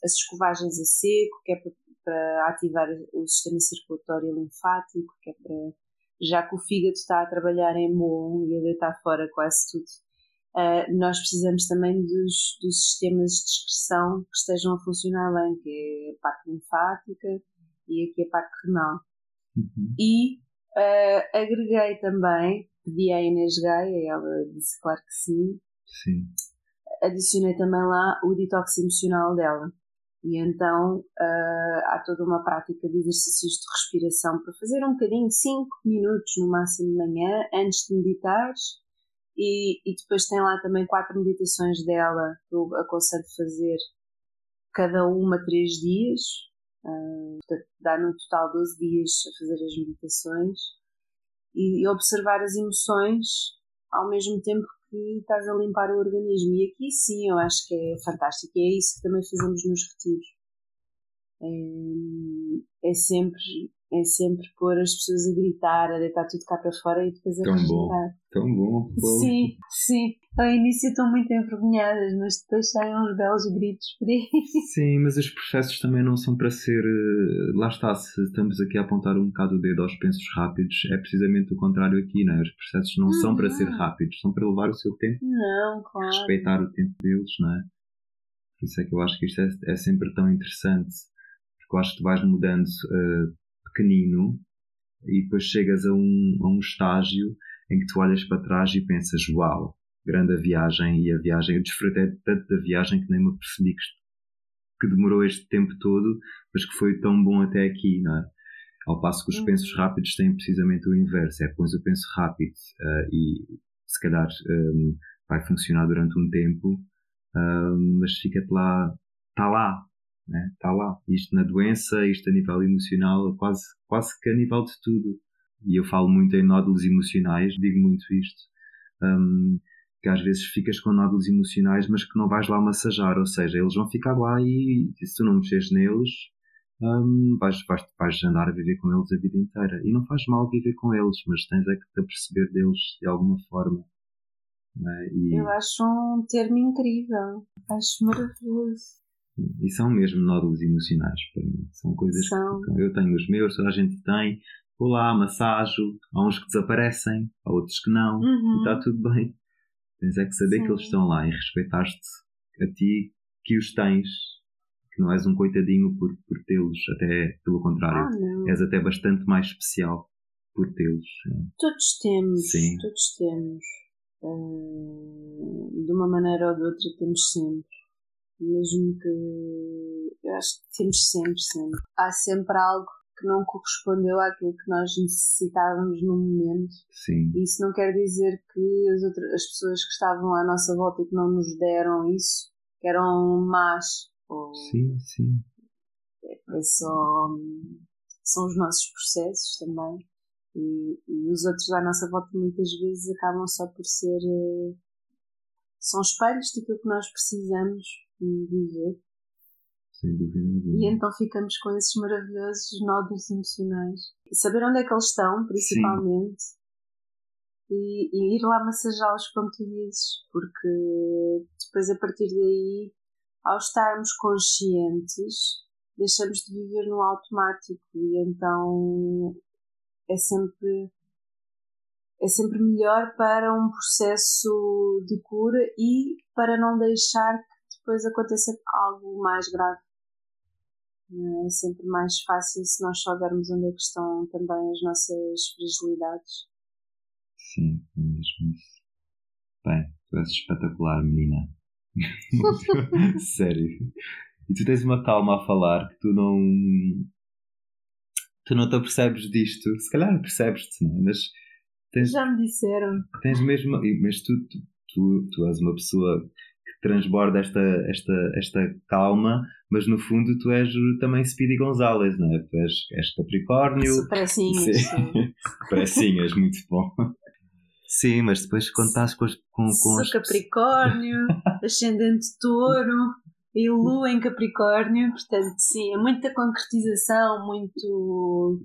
as escovagens a seco, que é para, para ativar o sistema circulatório linfático, que é para já que o fígado está a trabalhar em bom e a deitar fora quase tudo Uh, nós precisamos também dos, dos sistemas de excreção que estejam a funcionar bem, que é a parte linfática e aqui a parte renal. Uhum. E uh, agreguei também, pedi à Inês Gaia, ela disse claro que sim. Sim. Adicionei também lá o detox emocional dela. E então uh, há toda uma prática de exercícios de respiração para fazer um bocadinho, 5 minutos no máximo de manhã, antes de meditares e, e depois tem lá também quatro meditações dela que eu aconselho fazer cada uma três dias. Uh, portanto, dá no total 12 dias a fazer as meditações e, e observar as emoções ao mesmo tempo que estás a limpar o organismo. E aqui sim, eu acho que é fantástico. E é isso que também fazemos nos retiros. É, é sempre é sempre pôr as pessoas a gritar, a deitar tudo cá para fora e depois a Tão bom, tão bom. Sim, sim. Ao início estão muito envergonhadas, mas depois saem uns belos gritos por aí. *laughs* Sim, mas os processos também não são para ser. Eh, lá está, se estamos aqui a apontar um bocado o dedo aos pensos rápidos, é precisamente o contrário aqui, não é? Os processos não uhum. são para ser uhum. rápidos, são para levar o seu tempo. Não, claro. Respeitar o tempo deles, não é? Por isso é que eu acho que isto é, é sempre tão interessante, porque eu acho que tu vais mudando. Uh, pequenino e depois chegas a um, a um estágio em que tu olhas para trás e pensas, uau, grande a viagem e a viagem, eu desfrutei tanto da viagem que nem me percebi que, que demorou este tempo todo, mas que foi tão bom até aqui, não é? Ao passo que os uhum. pensos rápidos têm precisamente o inverso, é pões o penso rápido uh, e se calhar um, vai funcionar durante um tempo, uh, mas fica-te lá, está lá, né? está lá. Isto na doença, isto a nível emocional, quase, quase que a nível de tudo. E eu falo muito em nódulos emocionais, digo muito isto. Um, que às vezes ficas com nódulos emocionais, mas que não vais lá massajar, ou seja, eles vão ficar lá e se tu não mexeres neles, um, vais, vais, vais andar a viver com eles a vida inteira. E não faz mal viver com eles, mas tens é que te aperceber deles de alguma forma. É? E... Eu acho um termo incrível, acho maravilhoso. E são mesmo nódulos emocionais para mim. São coisas são. que eu tenho os meus, toda a gente tem. Vou lá, massajo. Há uns que desaparecem, há outros que não. Uhum. E está tudo bem. Tens é que saber Sim. que eles estão lá e respeitar-te a ti que os tens. Que não és um coitadinho por, por tê-los, até pelo contrário. Ah, és até bastante mais especial por tê-los. Todos temos. Sim. Todos temos. Uh, de uma maneira ou de outra temos sempre mesmo que eu acho que temos sempre, sempre. Há sempre algo que não correspondeu àquilo que nós necessitávamos no momento. Sim. E isso não quer dizer que as, outras, as pessoas que estavam à nossa volta e que não nos deram isso, que eram más. Ou sim, sim. É, é só. São os nossos processos também. E, e, os outros à nossa volta muitas vezes acabam só por ser. Eh, são espelhos daquilo que nós precisamos viver. Sem dúvida E então ficamos com esses maravilhosos nódulos emocionais. E saber onde é que eles estão, principalmente. E, e, ir lá massajá-los, como tu dizes. Porque depois, a partir daí, ao estarmos conscientes, deixamos de viver no automático. E então é sempre é sempre melhor para um processo de cura e para não deixar que depois aconteça algo mais grave. É sempre mais fácil se nós soubermos onde é que estão também as nossas fragilidades. Sim, é mesmo isso. Bem, tu és espetacular, menina. *laughs* Sério. E tu tens uma calma a falar que tu não. Tu não te apercebes disto. Se calhar percebes-te, é? mas Tens, Já me disseram. Tens mesmo. Mas tu, tu, tu, tu és uma pessoa transborda esta, esta, esta calma, mas no fundo tu és também Speedy Gonzalez, não é? Tu és, és Capricórnio. Sou precinhas. precinhas, muito bom. Sim, mas depois quando estás com, com, com Sou as... Capricórnio, *laughs* ascendente touro e lua em Capricórnio, portanto, sim, é muita concretização, muito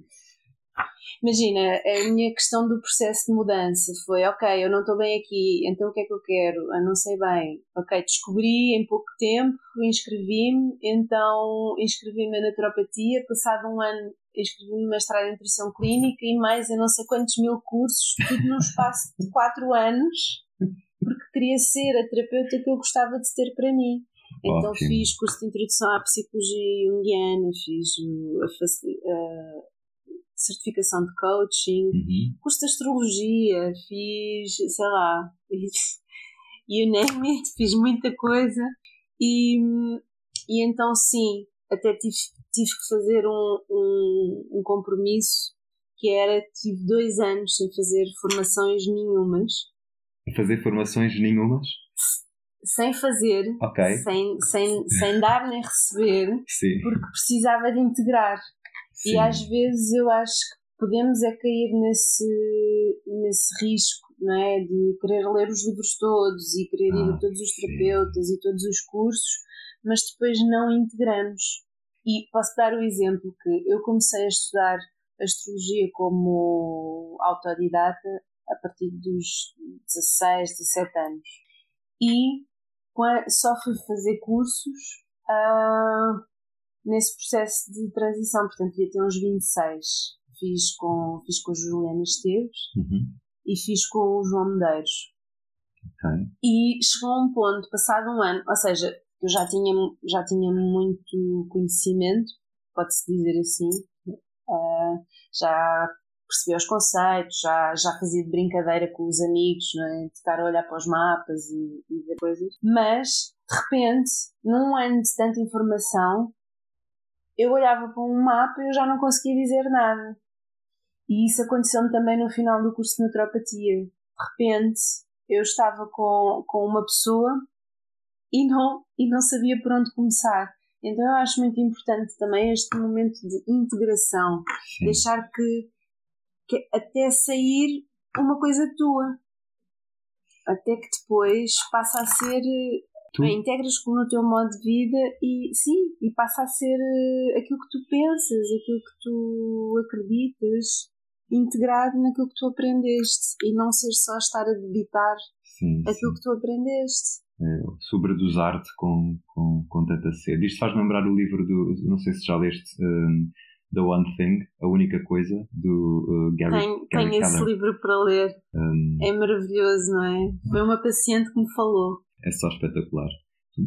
Imagina, a minha questão do processo de mudança foi: ok, eu não estou bem aqui, então o que é que eu quero? Eu não sei bem. Ok, descobri em pouco tempo, inscrevi-me, então inscrevi-me na naturopatia. Passado um ano, inscrevi-me no mestrado em nutrição clínica e mais eu não sei quantos mil cursos, tudo num espaço de quatro anos, porque queria ser a terapeuta que eu gostava de ter para mim. Então Ótimo. fiz curso de introdução à psicologia junguiana, fiz a, a certificação de coaching, uhum. curso de astrologia, fiz, sei lá, *laughs* you name it, fiz muita coisa. E, e então, sim, até tive, tive que fazer um, um, um compromisso que era, tive dois anos sem fazer formações nenhumas. Fazer formações nenhumas? sem fazer, okay. sem, sem, sem dar nem receber, Sim. porque precisava de integrar. Sim. E às vezes eu acho que podemos é cair nesse, nesse risco, não é? De querer ler os livros todos e querer ah, ir a ah, todos os terapeutas sim. e todos os cursos, mas depois não integramos. E posso dar o exemplo que eu comecei a estudar astrologia como autodidata a partir dos 16, 17 anos. E só fui fazer cursos uh, nesse processo de transição, portanto devia ter uns 26. Fiz com, fiz com a Juliana Esteves uhum. e fiz com o João Medeiros. Okay. E chegou a um ponto, passado um ano, ou seja, eu já tinha, já tinha muito conhecimento, pode-se dizer assim, uh, já percebia os conceitos, já, já fazia de brincadeira com os amigos, é? de estar a olhar para os mapas e, e ver coisas, mas de repente, num ano de tanta informação, eu olhava para um mapa e eu já não conseguia dizer nada. E isso aconteceu-me também no final do curso de naturopatia. De repente, eu estava com, com uma pessoa e não, e não sabia por onde começar. Então eu acho muito importante também este momento de integração, Sim. deixar que, que até sair uma coisa tua, até que depois passa a ser Tu? integras no teu modo de vida e sim, e passa a ser eh, aquilo que tu pensas, aquilo que tu acreditas, integrado naquilo que tu aprendeste e não ser só estar a debitar Sim, aquilo sim. que tu aprendeste. É, sobredosar-te com, com, com tanta sede. Isto faz lembrar o livro do, não sei se já leste, um, The One Thing, A Única Coisa, do uh, Gary, Tenho, Gary tenho esse livro para ler, Um, é maravilhoso, não é? Foi uma paciente que me falou. É só espetacular.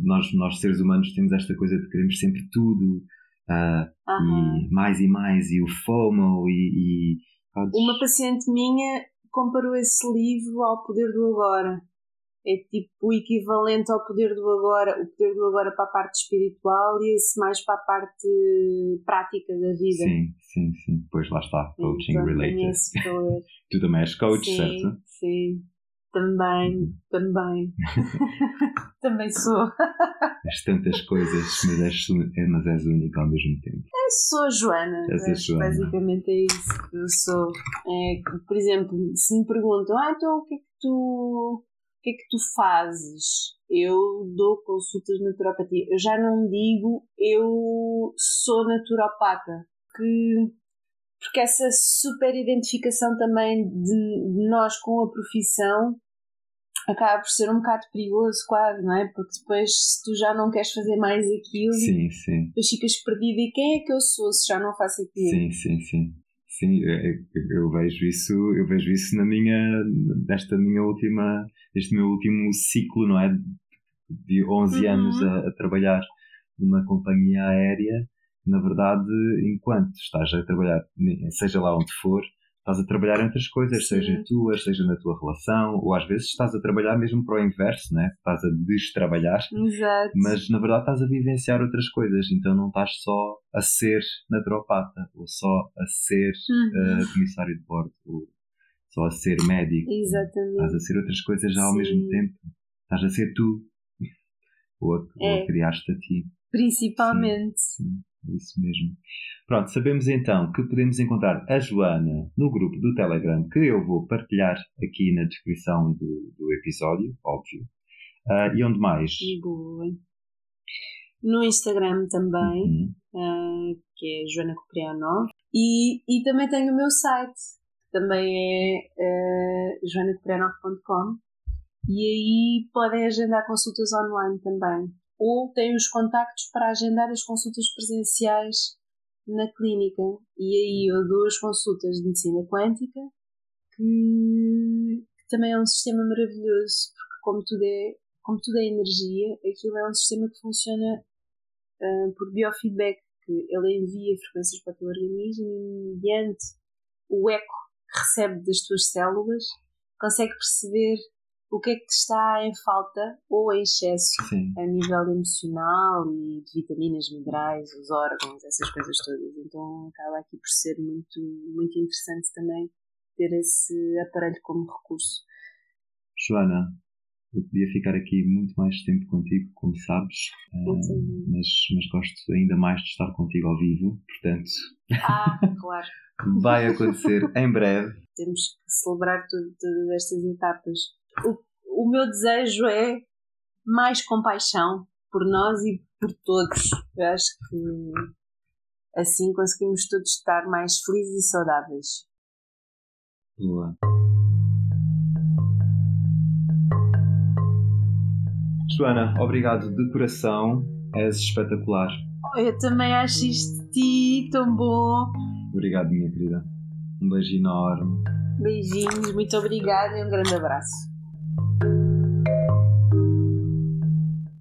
Nós, nós seres humanos temos esta coisa de queremos sempre tudo ah, Aham. e mais e mais e o FOMO e, e podes- Uma paciente minha comparou esse livro ao Poder do Agora. É tipo o equivalente ao Poder do Agora, o Poder do Agora para a parte espiritual e esse mais para a parte prática da vida. sim, sim, sim. Pois lá está, coaching Então, related. *laughs* Tu também és coach, sim, certo? Sim, também, também. *laughs* também sou. *laughs* És tantas coisas, mas és, é, mas és única ao mesmo tempo. Eu sou a Joana. És a Joana. Basicamente é isso que eu sou. É, por exemplo, se me perguntam, ah, então o que é que tu, o que é que tu fazes? Eu dou consultas de naturopatia. Eu já não digo eu sou naturopata. Que, porque essa super identificação também de, de nós com a profissão acaba por ser um bocado perigoso quase, não é? Porque depois se tu já não queres fazer mais aquilo Sim, sim. depois ficas perdido e quem é que eu sou se já não faço aquilo? Sim, sim, sim. Sim, eu vejo isso, eu vejo isso na minha, desta minha última, este meu último ciclo, não é? De 11 Uhum. anos a, a trabalhar numa companhia aérea. Na verdade, enquanto estás a trabalhar, seja lá onde for, estás a trabalhar em outras coisas, Sim. seja tuas, seja na tua relação, ou às vezes estás a trabalhar mesmo para o inverso, né? Estás a destrabalhar Exato. mas na verdade estás a vivenciar outras coisas, então não estás só a ser naturopata, ou só a ser Uhum. eh, comissário de bordo, ou só a ser médico. Estás Exatamente. a ser outras coisas já ao Sim. mesmo tempo. Estás a ser tu. *laughs* Ou a, ou a É. criaste a ti. Principalmente. Sim, é isso mesmo. Pronto, sabemos então que podemos encontrar a Joana no grupo do Telegram que eu vou partilhar aqui na descrição do, do episódio, óbvio. Ah, e onde mais? Boa. No Instagram também, Uhum. ah, que é Joana Copriano. E, e também tenho o meu site, que também é uh, joanacopriano.com. E aí podem agendar consultas online também. Ou têm os contactos para agendar as consultas presenciais na clínica. E aí eu dou as consultas de medicina quântica, que, que também é um sistema maravilhoso, porque como tudo é, como tudo é energia, aquilo é um sistema que funciona ah, por biofeedback, que ele envia frequências para o teu organismo e mediante o eco que recebe das tuas células, consegue perceber o que é que está em falta ou em excesso Sim. a nível emocional e de vitaminas, minerais, os órgãos, essas coisas todas. Então acaba aqui por ser muito, muito interessante também ter esse aparelho como recurso. Joana, eu podia ficar aqui muito mais tempo contigo, como sabes, Muito. mas, mas gosto ainda mais de estar contigo ao vivo, portanto, Ah, claro. *laughs* vai acontecer em breve. Temos que celebrar todas estas etapas. O, o meu desejo é mais compaixão por nós e por todos. Eu acho que assim conseguimos todos estar mais felizes e saudáveis. Boa. Joana, obrigado de coração, és espetacular. Eu também acho isto de ti tão bom. Obrigado, minha querida. Um beijo enorme. Beijinhos, muito obrigada e um grande abraço.